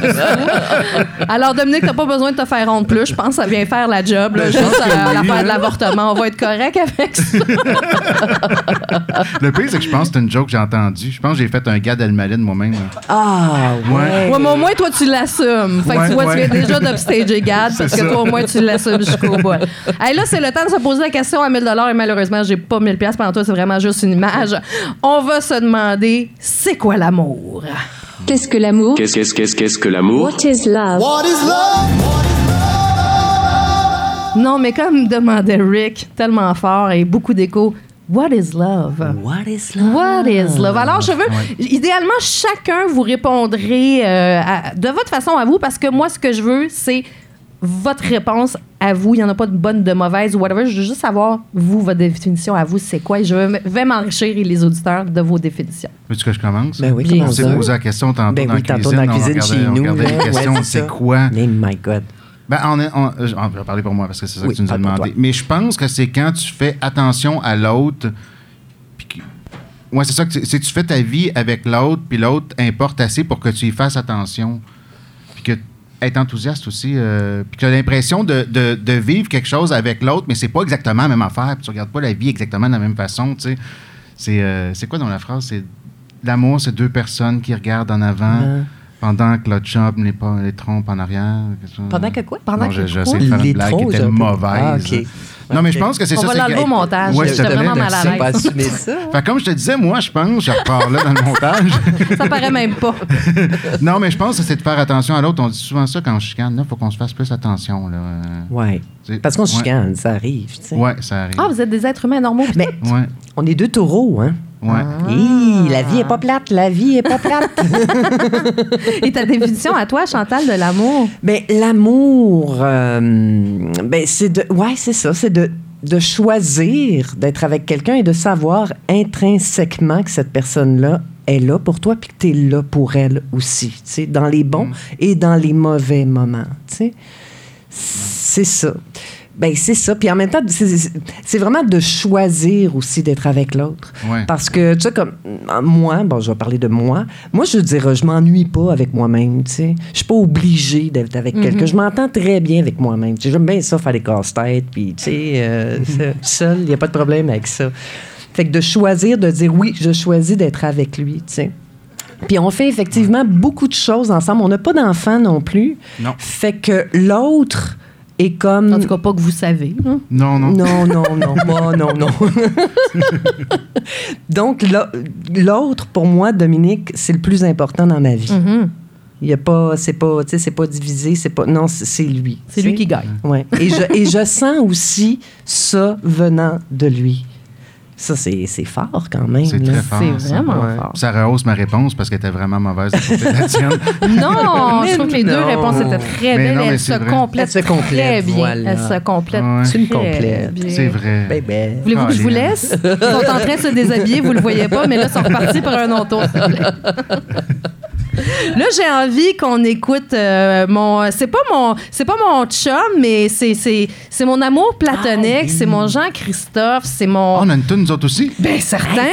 Alors, Dominique, t'as pas besoin de te faire honte plus. Je pense que ça vient faire la job. Là, Ben, je juste pense que à oui, l'affaire de l'avortement. On va être correct avec ça. Le pire, c'est que je pense que c'est une joke que j'ai entendue. Je pense que j'ai fait un gars d'Elmalin moi-même. Ah, ouais. Ouais. Ouais, mais au moins, toi, tu l'assumes. Fait que Ouais, tu vois, ouais. tu viens déjà d'upstager Gad parce que ça. toi, au moins, tu l'assumes jusqu'au bout. Hey, là, c'est le temps de se poser la question à 1000 et malheureusement, j'ai pas 1000 pièces pendant toi, c'est vraiment juste une image. On va se demander, c'est quoi l'amour? Qu'est-ce que l'amour? Qu'est-ce qu'est-ce qu'est-ce qu'est-ce que l'amour? What is love? Non, mais comme demandait Rick, tellement fort et beaucoup d'écho, What is love? What is love? What is love? Alors, je veux, idéalement, chacun vous répondrez euh, à- de votre façon à vous, parce que moi, ce que je veux, c'est votre réponse à vous. Il n'y en a pas de bonne, de mauvaise ou whatever. Je veux juste savoir, vous, votre définition à vous, c'est quoi? Et je vais- m'enrichir, les auditeurs, de vos définitions. Veux-tu que je commence? Ben oui, Bien On s'est posé la question tantôt Ben dans oui, la tantôt cuisine. dans la on cuisine regardait- chez on nous. regardait les questions, c'est quoi? Oh my God. Ben, on est, on- euh, je vais parler pour moi parce que c'est ça Oui, que tu nous as demandé. Mais je pense que c'est quand tu fais attention à l'autre. Ouais, c'est ça que tu- c'est tu fais ta vie avec l'autre, puis l'autre importe assez pour que tu y fasses attention. Être enthousiaste aussi. euh, puis tu as l'impression de, de- vivre quelque chose avec l'autre, mais c'est pas exactement la même affaire. Puis tu regardes pas la vie exactement de la même façon. tu sais. C'est euh, quoi dans la phrase? C'est l'amour, c'est deux personnes qui regardent en avant. Ah. Pendant que l'autre chum les, pas- les trompe en arrière. Pendant que quoi? Pendant Non, que je- quoi? j'essaie de faire Les une blague qui était mauvaise. Ah, ok. Non, mais je pense que c'est On ça. va c'est l'enlever que- au montage. Ouais, J'étais je te vraiment mal à l'aise. Pas assumer ça. Fait comme je te disais, moi, je pense, je repars là dans le montage. [laughs] Ça paraît même pas. [laughs] non, mais je pense que c'est de faire attention à l'autre. On dit souvent ça quand on chicane. Là, il faut qu'on se fasse plus attention. Là. Ouais. tu sais, Parce qu'on se ouais. chicane, ça arrive. Ouais, ça arrive. Ah, vous êtes des êtres humains normaux. Mais Ouais, on est deux taureaux, hein? Ouais. Hi, la vie est pas plate, la vie est pas plate. [laughs] Et ta définition à toi, Chantal, de l'amour? Ben, l'amour, euh, ben, c'est de. Ouais, c'est ça. C'est de, de choisir d'être avec quelqu'un et de savoir intrinsèquement que cette personne-là est là pour toi puis que tu es là pour elle aussi, tu sais, dans les bons Mm. et dans les mauvais moments, tu sais. C'est ça. Ben, c'est ça. Puis en même temps, c'est- vraiment de choisir aussi d'être avec l'autre. Ouais. Parce que, tu sais, comme moi, bon, je vais parler de moi. Moi, je veux dire, je m'ennuie pas avec moi-même, tu sais. Je suis pas obligée d'être avec quelqu'un. Je m'entends très bien avec moi-même. Tu sais, J'aime bien ça, faire des casse-têtes, puis, tu sais, euh, ça, seul, il n'y a pas de problème avec ça. Fait que de choisir, de dire, oui, je choisis d'être avec lui, tu sais. Puis on fait effectivement beaucoup de choses ensemble. On n'a pas d'enfants non plus. Non. Fait que l'autre est comme... En tout cas, pas que vous savez. hein. Non, non. Non, non, non, [laughs] moi, non, non. Donc, l'au- l'autre, pour moi, Dominique, c'est le plus important dans ma vie. Mhm. Il y a pas, c'est pas, tu sais, c'est pas divisé, c'est pas, non, c'est lui. C'est lui qui gagne. Ouais. Et je, et je sens aussi ça venant de lui. Ça, c'est c'est fort quand même. C'est là. très fort. C'est ça. vraiment Ouais. fort. Ça rehausse ma réponse parce qu'elle était vraiment mauvaise de côté de la tienne. [laughs] Non, [laughs] je trouve que les deux réponses étaient très Mais belles. non, Elles se complètent Elles se complètent, très bien. voilà. Elles se complètent Ouais. C'est une complète. C'est vrai. Voulez-vous que je vous laisse? Ils sont en train de se déshabiller, vous le voyez pas, mais là, ils sont repartis pour un autre tour, s'il vous plaît. [laughs] Là, j'ai envie qu'on écoute euh, mon. C'est pas mon, c'est pas mon chum, mais c'est, c'est, c'est mon amour platonique, Ah, oui. c'est mon Jean-Christophe, c'est mon. Oh, on a une toune, nous autres aussi. Ben certain,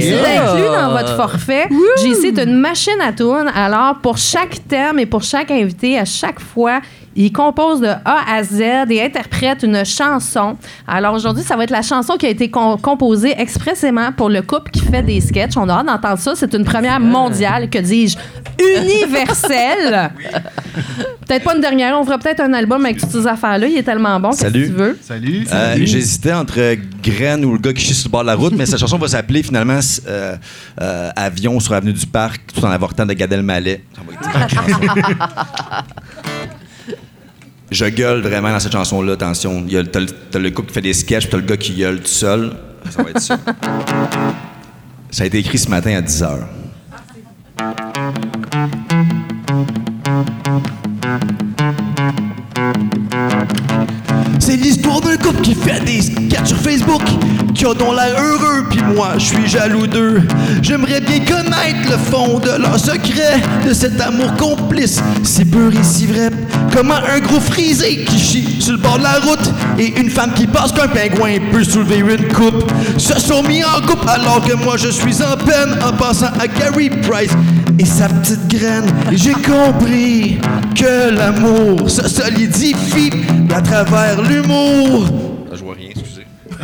c'est inclus dans votre forfait. J'ai ici une machine à tourne. Alors pour chaque thème et pour chaque invité, à chaque fois, il compose de A à Z et interprète une chanson. Alors aujourd'hui, ça va être la chanson qui a été com- composée expressément pour le couple qui fait des sketchs. On a hâte d'entendre ça. C'est une première mondiale, que dis-je, universelle. [laughs] peut-être pas une dernière. On fera peut-être un album avec toutes ces affaires-là. Il est tellement bon. Qu'est-ce que Salut. tu veux? Salut. Euh, J'hésitais entre Graine ou le gars qui chie sur le bord de la route, mais cette chanson va s'appeler finalement euh, euh, Avion sur Avenue du Parc, tout en avortant de Gad Elmaleh. Ça va être [laughs] une chanson. Je gueule vraiment dans cette chanson-là, attention. Il y a le- T'as le, t'as le couple qui fait des sketchs, puis t'as le gars qui gueule tout seul. Ça va être ça. [laughs] Ça a été écrit ce matin à 10 h. qui fait des sketchs sur Facebook, qui a donc l'air heureux, puis moi, je suis jaloux d'eux. J'aimerais bien connaître le fond de leur secret, de cet amour complice, si pur et si vrai. Comment un gros frisé qui chie sur le bord de la route et une femme qui pense qu'un pingouin peut soulever une coupe se sont mis en couple alors que moi je suis en peine en pensant à Gary Price et sa petite graine. J'ai compris que l'amour se solidifie à travers l'humour. Rien, excusez. [laughs]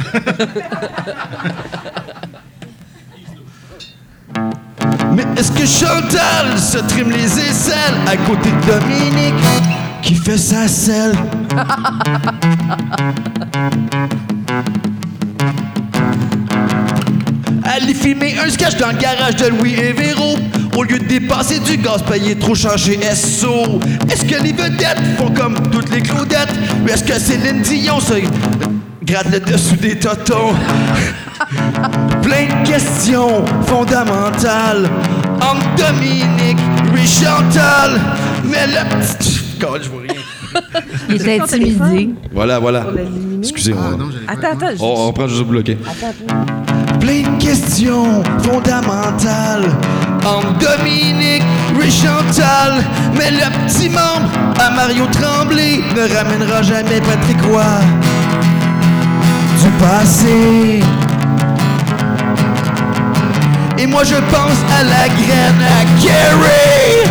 Mais est-ce que Chantal se trime les aisselles à côté de Dominique qui fait sa selle? [laughs] Aller filmer un sketch dans le garage de Louis et Véro au lieu de dépenser du gaz payé trop cher SO. Est-ce que les vedettes font comme toutes les Claudettes? Ou est-ce que Céline Dion se gratte le dessous des totons? Plein de questions fondamentales entre Dominique et Chantal. Mais le petit. God, je vois rien? Il est intimidé. Voilà, voilà. Excusez-moi. Ah, non. Attends, attends. je- on, on prend juste au bloqué. Plein de questions fondamentales entre Dominique et Chantal. Mais le petit membre à Mario Tremblay ne ramènera jamais Patrick Roy du passé. Et moi je pense à la graine à Kerry.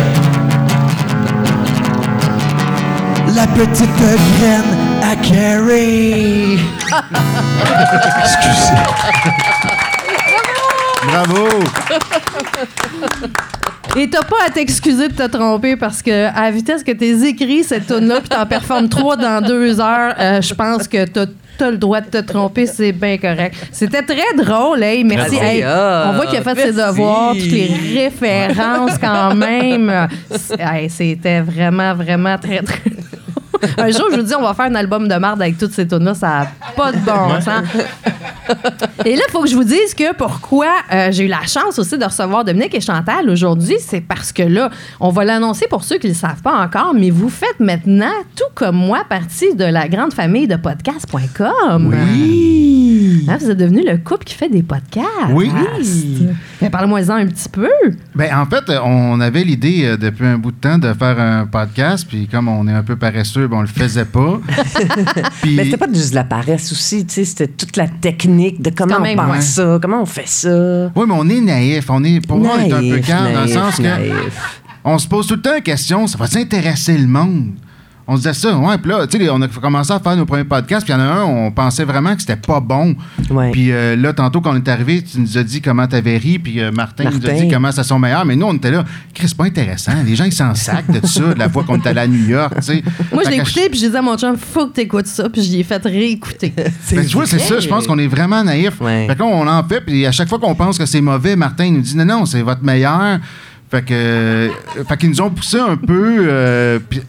La petite graine à Kerry. [laughs] Excusez. Bravo. [laughs] Et t'as pas à t'excuser de te tromper parce que à la vitesse que t'es écrit cette tune là puis t'en performes trois dans deux heures, euh, je pense que t'as t'as le droit de te tromper, c'est bien correct. C'était très drôle, hey, merci. Hey, on voit qu'il a fait ses devoirs, toutes les références quand même. [laughs] Hey, C'était vraiment, vraiment très, très un jour, je vous dis, on va faire un album de marde avec toutes ces tunes-là. Ça n'a pas de bon sens. Et là, il faut que je vous dise que pourquoi euh, j'ai eu la chance aussi de recevoir Dominique et Chantal aujourd'hui, c'est parce que là, on va l'annoncer pour ceux qui ne le savent pas encore, mais vous faites maintenant, tout comme moi, partie de la grande famille de podcast.com. Oui. Hein, vous êtes devenu le couple qui fait des podcasts. Oui. Mais Parle-moi-en un petit peu. Ben, en fait, on avait l'idée euh, depuis un bout de temps de faire un podcast, puis comme on est un peu paresseux, ben, on le faisait pas. [laughs] Puis- Mais c'était pas juste de la paresse aussi, c'était toute la technique de comment on pense ouais. ça, comment on fait ça. Oui, mais on est naïf. On est, pour moi, on est un peu Naïf, calme dans le naïf, sens que naïf. on se pose tout le temps la question ça va intéresser le monde? On se disait ça, ouais. Puis là, tu sais, on a commencé à faire nos premiers podcasts, puis il y en a un, on pensait vraiment que c'était pas bon. Ouais. Puis euh, là, tantôt, quand on est arrivé, tu nous as dit comment t'avais ri, puis euh, Martin, nous a dit comment ça son meilleur. Mais nous, on était là, Chris, c'est pas intéressant. Les gens, ils s'en sacent de ça, de la fois qu'on est allé à New York, tu sais. Moi, je l'ai écouté, puis j'ai dit à mon chum, faut que t'écoutes ça, puis je l'ai fait réécouter. [laughs] Ben, tu vois, c'est ça. Je pense qu'on est vraiment naïf. Ouais. Fait que là, on en fait, puis à chaque fois qu'on pense que c'est mauvais, Martin il nous dit non, non, c'est votre meilleur. Fait que, euh, fait qu'ils nous ont poussé un peu. euh, puis-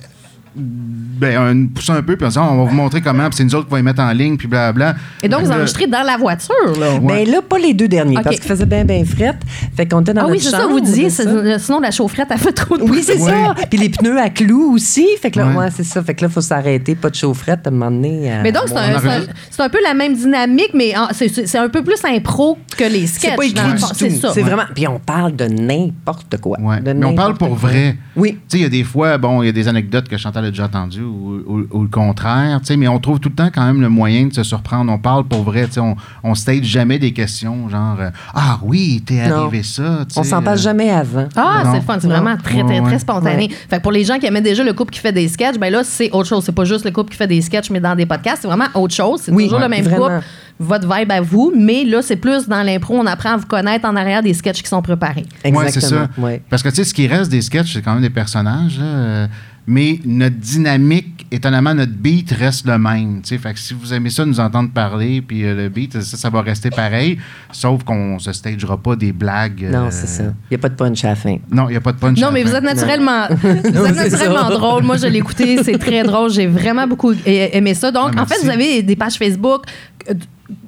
Mm. Ben, un, poussé un peu, puis on dit, Ah, on va vous montrer comment, puis c'est nous autres qui va les mettre en ligne, puis blablabla. Et donc, vous là, enregistrez dans la voiture, là. Ouais. Ben là, pas les deux derniers, Ok. parce qu'il faisait bien, bien frette. Fait qu'on était dans Ah oui, notre c'est ça, chambre, vous disiez, c'est ça. sinon la chaufferette a fait trop de Oui, c'est Ouais. ça. Puis les pneus à clous aussi. Fait que là, Ouais. ouais, c'est ça. Fait que là, il faut s'arrêter, pas de chaufferette à un moment donné. euh, Mais donc, c'est Bon, un, c'est peu la même dynamique, mais c'est- un peu plus impro que les sketchs. c'est pas écrit du tout. C'est ça. C'est vraiment. Puis on parle de n'importe quoi. Ouais. De Mais on parle pour vrai. Oui. Tu sais, il y a des fois, bon, il y a des anecdotes que Chantal a déjà entendues ou, ou- ou le contraire, tu sais, mais on trouve tout le temps quand même le moyen de se surprendre. On parle pour vrai, tu sais, on, on stage jamais des questions genre euh, Ah oui, t'es arrivé ça. tu sais, On s'en passe euh, jamais avant. Ah, c'est le fun. C'est vraiment très, très, très spontané. Ouais. Fait que pour les gens qui aimaient déjà le couple qui fait des sketchs, ben là, c'est autre chose. C'est pas juste le couple qui fait des sketchs, mais dans des podcasts, c'est vraiment autre chose. C'est Oui, toujours le même vraiment. couple, votre vibe à vous, mais là, c'est plus dans l'impro. On apprend à vous connaître en arrière des sketchs qui sont préparés. Ouais, c'est ça. Ouais. Parce que tu sais, ce qui reste des sketchs, c'est quand même des personnages, là, euh, mais notre dynamique, étonnamment, notre beat reste le même. tu sais. Fait que si vous aimez ça, nous entendre parler, puis euh, le beat, ça, ça va rester pareil, sauf qu'on se stagera pas des blagues. Non, euh, c'est ça. Il n'y a pas de punch à la fin. Non, il n'y a pas de punch. Non, à mais vous êtes naturellement, vous êtes naturellement drôle. Moi, je l'ai écouté, c'est très drôle. J'ai vraiment beaucoup aimé ça. Donc, Ah, en fait, vous avez des pages Facebook euh,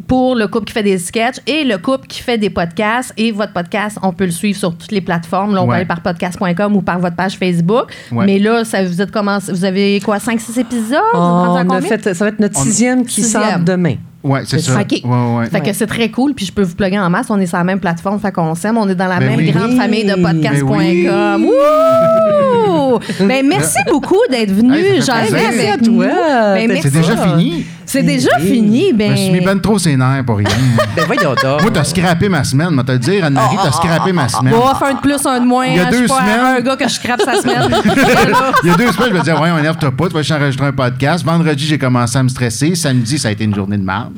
pour le couple qui fait des sketchs et le couple qui fait des podcasts. Et votre podcast, on peut le suivre sur toutes les plateformes. Là, on peut aller par podcast.com ou par votre page Facebook. Ouais. Mais là, ça, vous êtes commencé, vous avez quoi, 5-6 épisodes? On a fait, ça va être notre On- sixième qui Sixième. sort demain. Ouais, c'est ça. OK. Ouais, ouais. Fait que c'est très cool, puis je peux vous plugger en masse. On est sur la même plateforme, fait qu'on s'aime. On est dans la Ben même oui. grande Oui. famille de podcast.com. Ben oui. Wouh! Ben, merci [laughs] beaucoup d'être venu. Hey, Merci à toi. Ben. C'est déjà fini. C'est déjà Oui. fini. Je me suis mis Ben, ben trop ses nerfs pour rien. [laughs] Ben voyons donc. Moi, t'as scrappé ma semaine. Moi, te le dire, Anne-Marie, t'as scrappé ma semaine. on va faire un de plus, un de moins. Il y a hein. Je suis deux pas semaines. un gars que je scrape sa semaine. [laughs] Il y a deux semaines, je me disais, ouais, on énerve-toi pas, tu vas juste enregistrer un podcast. Vendredi, j'ai commencé à me stresser. Samedi, ça a été une journée de merde.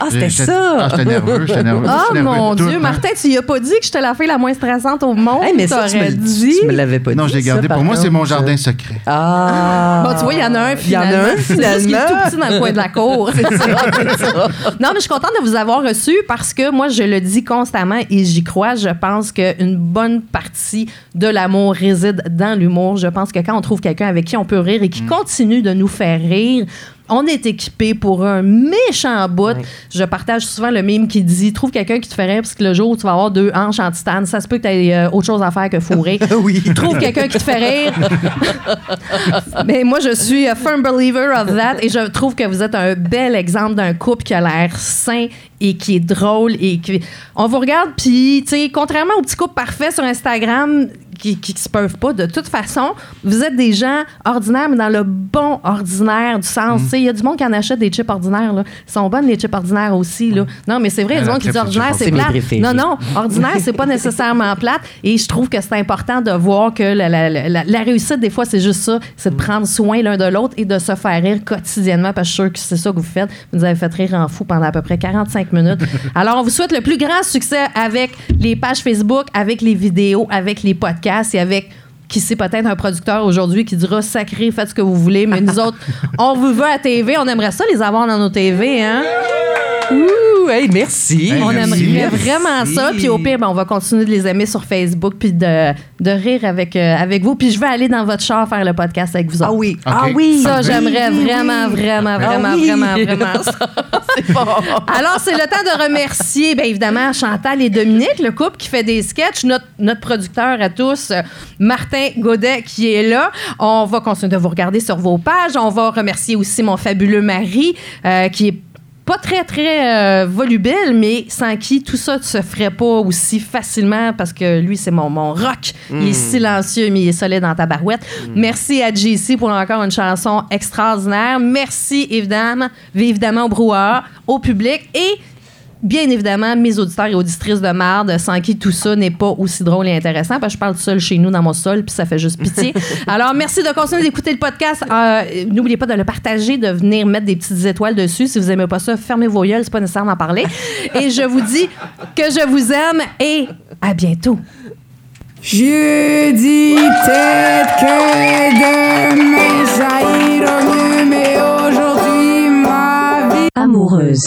Ah, c'était ça. Ah, j'étais nerveux, j'étais nerveux. Oh mon tout, Dieu, hein. Martin, tu y as pas dit que j'étais la fille la moins stressante au monde. Hey, mais ça, tu me, dit. tu me l'avais pas dit. Non, je l'ai ça, gardé. par Pour moi, c'est mon jardin secret. Ah. Bon, tu vois, il y en a un Il y en a finalement. un, C'est juste qu'il est finalement. tout petit dans le coin de la [laughs] cour. non, mais je suis contente de vous avoir reçu parce que moi, je le dis constamment et j'y crois. Je pense qu'une bonne partie de l'amour réside dans l'humour. Je pense que quand on trouve quelqu'un avec qui on peut rire et qui continue de nous faire rire, on est équipé pour un méchant bout. Je partage souvent le mime qui dit trouve quelqu'un qui te fait rire parce que le jour où tu vas avoir deux hanches en titane, ça se peut que tu aies autre chose à faire que fourrer. [laughs] Oui. Trouve quelqu'un qui te fait rire. [laughs] Mais moi, je suis a firm believer of that et je trouve que vous êtes un bel exemple d'un couple qui a l'air sain et qui est drôle et qui... On vous regarde, puis, tu sais, contrairement aux petits couples parfaits sur Instagram qui, qui, se peuvent pas, de toute façon, vous êtes des gens ordinaires, mais dans le bon ordinaire du sens. Sais, il y a du monde qui en achète des chips ordinaires, là. Ils sont bonnes, les chips ordinaires aussi, là. Non, mais c'est vrai, il y a du monde qui dit ordinaire, c'est c'est mes plat. préférés. Non, non, ordinaire, c'est pas [laughs] nécessairement plate. Et je trouve que c'est important de voir que la, la- la- la- la réussite, des fois, c'est juste ça. C'est de prendre soin l'un de l'autre et de se faire rire quotidiennement parce que je suis sûre que c'est ça que vous faites. Vous nous avez fait rire en fou pendant à peu près 45 minutes. [laughs] Alors, on vous souhaite le plus grand succès avec les pages Facebook, avec les vidéos, avec les podcasts et avec qui sait peut-être un producteur aujourd'hui qui dira sacré, faites ce que vous voulez, mais nous [laughs] autres, on vous veut à TV, on aimerait ça les avoir dans nos TV, hein? Ouh, hey, merci. Hey, On merci. aimerait vraiment ça. Puis au pire, ben, on va continuer de les aimer sur Facebook puis de, de rire avec, euh, avec vous. Puis je vais aller dans votre char faire le podcast avec vous autres. Ah oui. Ah oui. Ça, j'aimerais oui, vraiment, vraiment, Ah vraiment, oui. vraiment, vraiment ça. [laughs] C'est bon. Alors, c'est le temps de remercier, bien évidemment, Chantal et Dominique, le couple qui fait des sketchs, notre, notre producteur à tous, euh, Martin Godet, qui est là. On va continuer de vous regarder sur vos pages. On va remercier aussi mon fabuleux mari, euh, qui est pas très, très euh, volubile, mais sans qui tout ça ne se ferait pas aussi facilement parce que lui, c'est mon, mon rock. Il est silencieux, mais il est solide dans ta barouette. Merci à JC pour encore une chanson extraordinaire. Merci, évidemment, évidemment au brouhaha, au public et bien évidemment, mes auditeurs et auditrices de marde, sans qui tout ça n'est pas aussi drôle et intéressant, parce que je parle seul chez nous dans mon sol, puis ça fait juste pitié. [laughs] Alors, merci de continuer d'écouter le podcast. Euh, N'oubliez pas de le partager, de venir mettre des petites étoiles dessus. Si vous aimez pas ça, fermez vos gueules, c'est pas nécessaire d'en parler. Et je vous dis que je vous aime et à bientôt. Je dis peut-être que demain mieux, mais aujourd'hui ma vie Amoureuse.